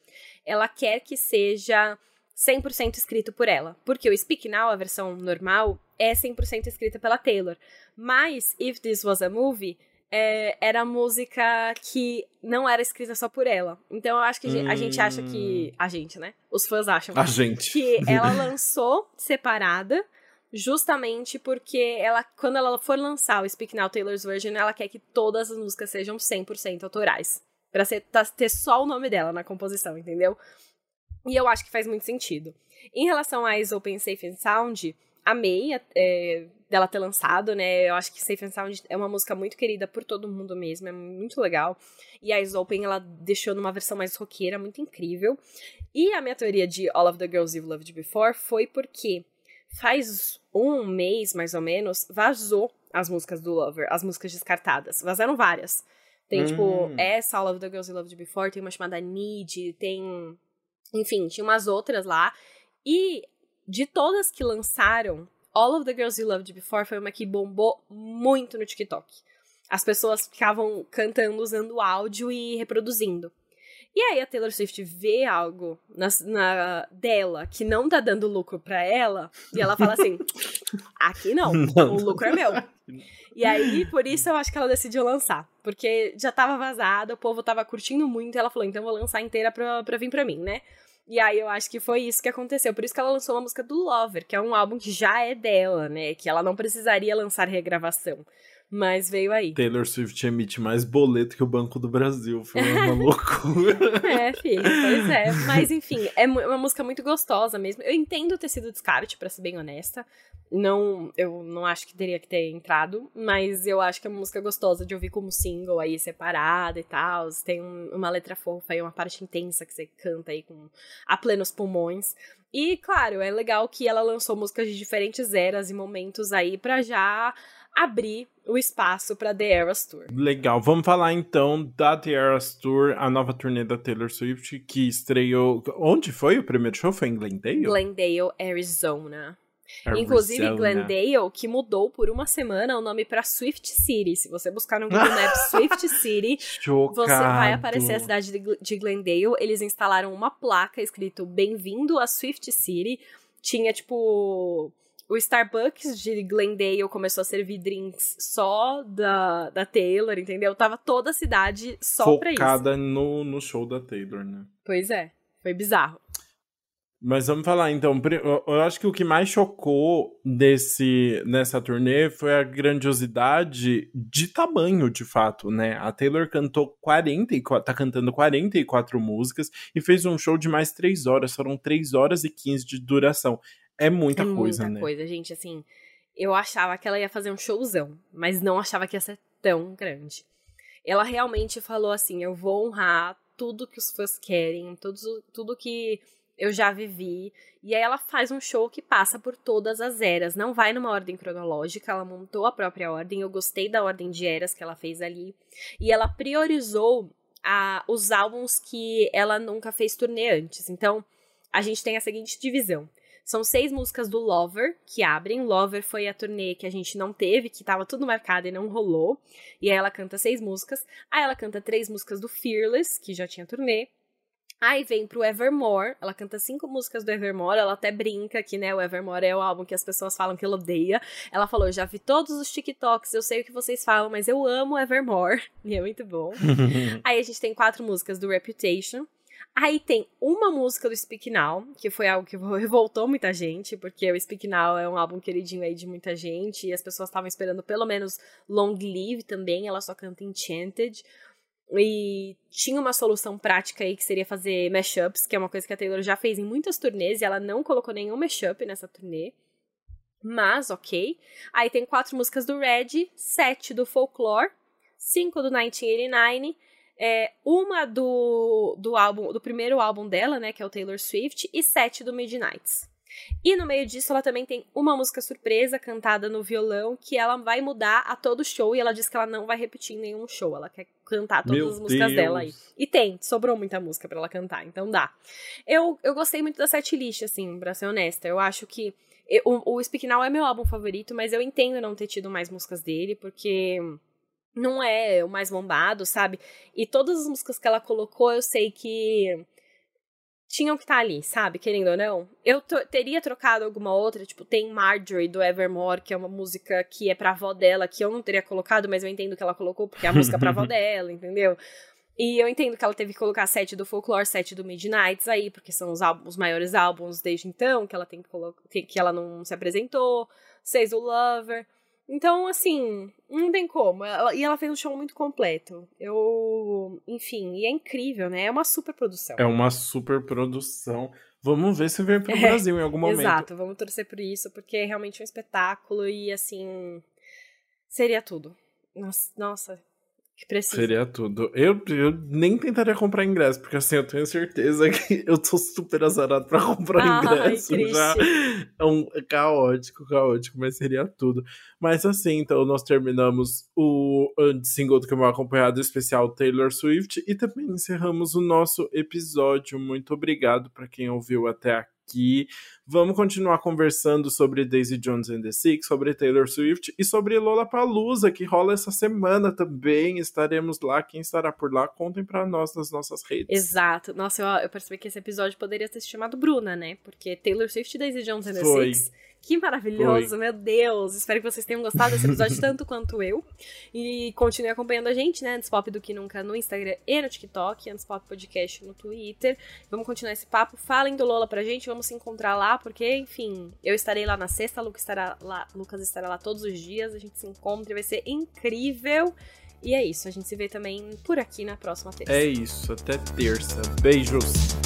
ela quer que seja 100% escrito por ela. Porque o Speak Now, a versão normal, é 100% escrita pela Taylor. Mas If This Was a Movie é, era música que não era escrita só por ela. Então eu acho que hum. a gente acha que. A gente, né? Os fãs acham. A gente. Que [LAUGHS] ela lançou separada. Justamente porque ela, quando ela for lançar o Speak Now Taylor's Version, ela quer que todas as músicas sejam 100% autorais. Pra ser, ter só o nome dela na composição, entendeu? E eu acho que faz muito sentido. Em relação a Eyes Open Safe and Sound, amei é, dela ter lançado, né? Eu acho que Safe and Sound é uma música muito querida por todo mundo mesmo, é muito legal. E a Eyes Open ela deixou numa versão mais roqueira, muito incrível. E a minha teoria de All of the Girls You've Loved Before foi porque faz um mês, mais ou menos, vazou as músicas do Lover, as músicas descartadas. Vazaram várias. Tem, tipo, hum. tipo, essa, All of the Girls You Loved Before, tem uma chamada Need, tem enfim, tinha umas outras lá. E de todas que lançaram, All of the Girls You Loved Before foi uma que bombou muito no TikTok. As pessoas ficavam cantando usando áudio e reproduzindo. E aí a Taylor Swift vê algo na, na dela que não tá dando lucro para ela, e ela fala assim: [LAUGHS] aqui não, não, o lucro é meu. E aí, por isso eu acho que ela decidiu lançar. Porque já tava vazada, o povo tava curtindo muito, e ela falou, então vou lançar inteira pra, pra vir pra mim, né? E aí eu acho que foi isso que aconteceu. Por isso que ela lançou uma música do Lover, que é um álbum que já é dela, né? Que ela não precisaria lançar regravação. Mas veio aí. Taylor Swift emite mais boleto que o Banco do Brasil. Foi uma [LAUGHS] loucura. é, filho, pois é. Mas enfim, é uma música muito gostosa mesmo. Eu entendo ter sido descarte, para ser bem honesta. Não, eu não acho que teria que ter entrado, mas eu acho que é uma música gostosa de ouvir como single aí, separada e tal. Tem um, uma letra fofa aí, uma parte intensa que você canta aí com a plenos pulmões. E, claro, é legal que ela lançou músicas de diferentes eras e momentos aí para já abrir o espaço para The Eras Tour. Legal, vamos falar então da The Eras Tour, a nova turnê da Taylor Swift que estreou. Onde foi o primeiro show? Foi em Glendale? Glendale, Arizona. Arizona. Inclusive, Glendale, que mudou por uma semana o nome para Swift City. Se você buscar no Google Maps [LAUGHS] Swift City, você vai aparecer a cidade de Glendale. Eles instalaram uma placa escrito Bem-vindo a Swift City. Tinha, tipo, o Starbucks de Glendale começou a servir drinks só da, da Taylor, entendeu? Tava toda a cidade só Focada pra isso. Focada no, no show da Taylor, né? Pois é, foi bizarro. Mas vamos falar então. Eu acho que o que mais chocou desse, nessa turnê foi a grandiosidade de tamanho, de fato, né? A Taylor cantou 44, tá cantando 44 músicas e fez um show de mais 3 horas. Foram 3 horas e 15 de duração É muita é coisa, muita né? coisa, gente, assim. Eu achava que ela ia fazer um showzão, mas não achava que ia ser tão grande. Ela realmente falou assim: eu vou honrar tudo que os fãs querem, tudo, tudo que eu já vivi. E aí ela faz um show que passa por todas as eras, não vai numa ordem cronológica, ela montou a própria ordem. Eu gostei da ordem de eras que ela fez ali. E ela priorizou a, os álbuns que ela nunca fez turnê antes. Então, a gente tem a seguinte divisão. São seis músicas do Lover que abrem. Lover foi a turnê que a gente não teve, que tava tudo marcado e não rolou. E aí ela canta seis músicas. Aí ela canta três músicas do Fearless, que já tinha turnê. Aí vem pro Evermore, ela canta cinco músicas do Evermore, ela até brinca que, né, o Evermore é o álbum que as pessoas falam que ela odeia. Ela falou, já vi todos os TikToks, eu sei o que vocês falam, mas eu amo Evermore, [LAUGHS] e é muito bom. [LAUGHS] Aí a gente tem quatro músicas do Reputation, Aí tem uma música do Speak Now, que foi algo que [LAUGHS] revoltou muita gente, porque o Speak Now é um álbum queridinho aí de muita gente, e as pessoas estavam esperando pelo menos Long Live também, ela só canta Enchanted. E tinha uma solução prática aí que seria fazer mashups, que é uma coisa que a Taylor já fez em muitas turnês, e ela não colocou nenhum mashup nessa turnê. Mas, ok. Aí tem quatro músicas do Red, sete do Folklore, cinco do 1989 é, uma do, do álbum, do primeiro álbum dela, né, que é o Taylor Swift, e sete do Midnights. E no meio disso, ela também tem uma música surpresa cantada no violão que ela vai mudar a todo show e ela diz que ela não vai repetir em nenhum show. Ela quer cantar todas Meu as músicas Deus. dela aí. E tem, sobrou muita música para ela cantar, então dá. Eu, eu gostei muito da setlist, assim, pra ser honesta. Eu acho que. eu- o Speak Now é meu álbum favorito, mas eu entendo não ter tido mais músicas dele, porque não é o mais bombado, sabe? E todas as músicas que ela colocou, eu sei que tinham que estar ali, sabe? Querendo ou não. Eu teria trocado alguma outra, tipo, tem Marjorie do Evermore, que é uma música que é pra avó dela, que eu não teria colocado, mas eu entendo que ela colocou porque é a música pra avó [LAUGHS] dela, entendeu? E eu entendo que ela teve que colocar sete do Folklore, sete do Midnights aí, porque são os, álbuns, os maiores álbuns desde então, que ela tem que colocar, que ela não se apresentou, seis do Lover. Então, assim, não tem como. Ela- e ela fez um show muito completo. Eu. Enfim, e é incrível, né? É uma super produção. É uma super produção. Vamos ver se vem pro É, [LAUGHS] Brasil em algum momento. Exato, vamos torcer por isso, porque é realmente um espetáculo e, assim. Seria tudo. Nossa, nossa que preciso. Seria tudo. Eu, eu nem tentaria comprar ingresso, porque assim, eu tenho certeza que [LAUGHS] eu tô super azarado pra comprar Ai, ingresso Christian. já. É um é caótico, caótico, mas seria tudo. Mas assim, então nós terminamos o single do que meu acompanhado especial Taylor Swift e também encerramos o nosso episódio. Muito obrigado pra quem ouviu até aqui. Vamos continuar conversando sobre Daisy Jones and the Six, sobre Taylor Swift e sobre Lollapalooza, que rola essa semana também. Estaremos lá. Quem estará por lá, contem pra nós nas nossas redes. Exato. Nossa, eu, eu percebi que esse episódio poderia ter se chamado Bruna, né? Porque Taylor Swift e Daisy Jones and the Foi. Six. Que maravilhoso, meu Deus. Espero que vocês tenham gostado desse episódio [LAUGHS] tanto quanto eu. E continue acompanhando a gente, né? Antes Pop do que nunca no Instagram e no TikTok. Antes Pop Podcast no Twitter. Vamos continuar esse papo. Falem do Lola pra gente. Vamos se encontrar lá, porque, enfim, eu estarei lá na sexta. Lucas estará lá, Lucas estará lá todos os dias. A gente se encontra e vai ser incrível. E é isso. A gente se vê também por aqui na próxima terça. É isso. Até terça. Beijos.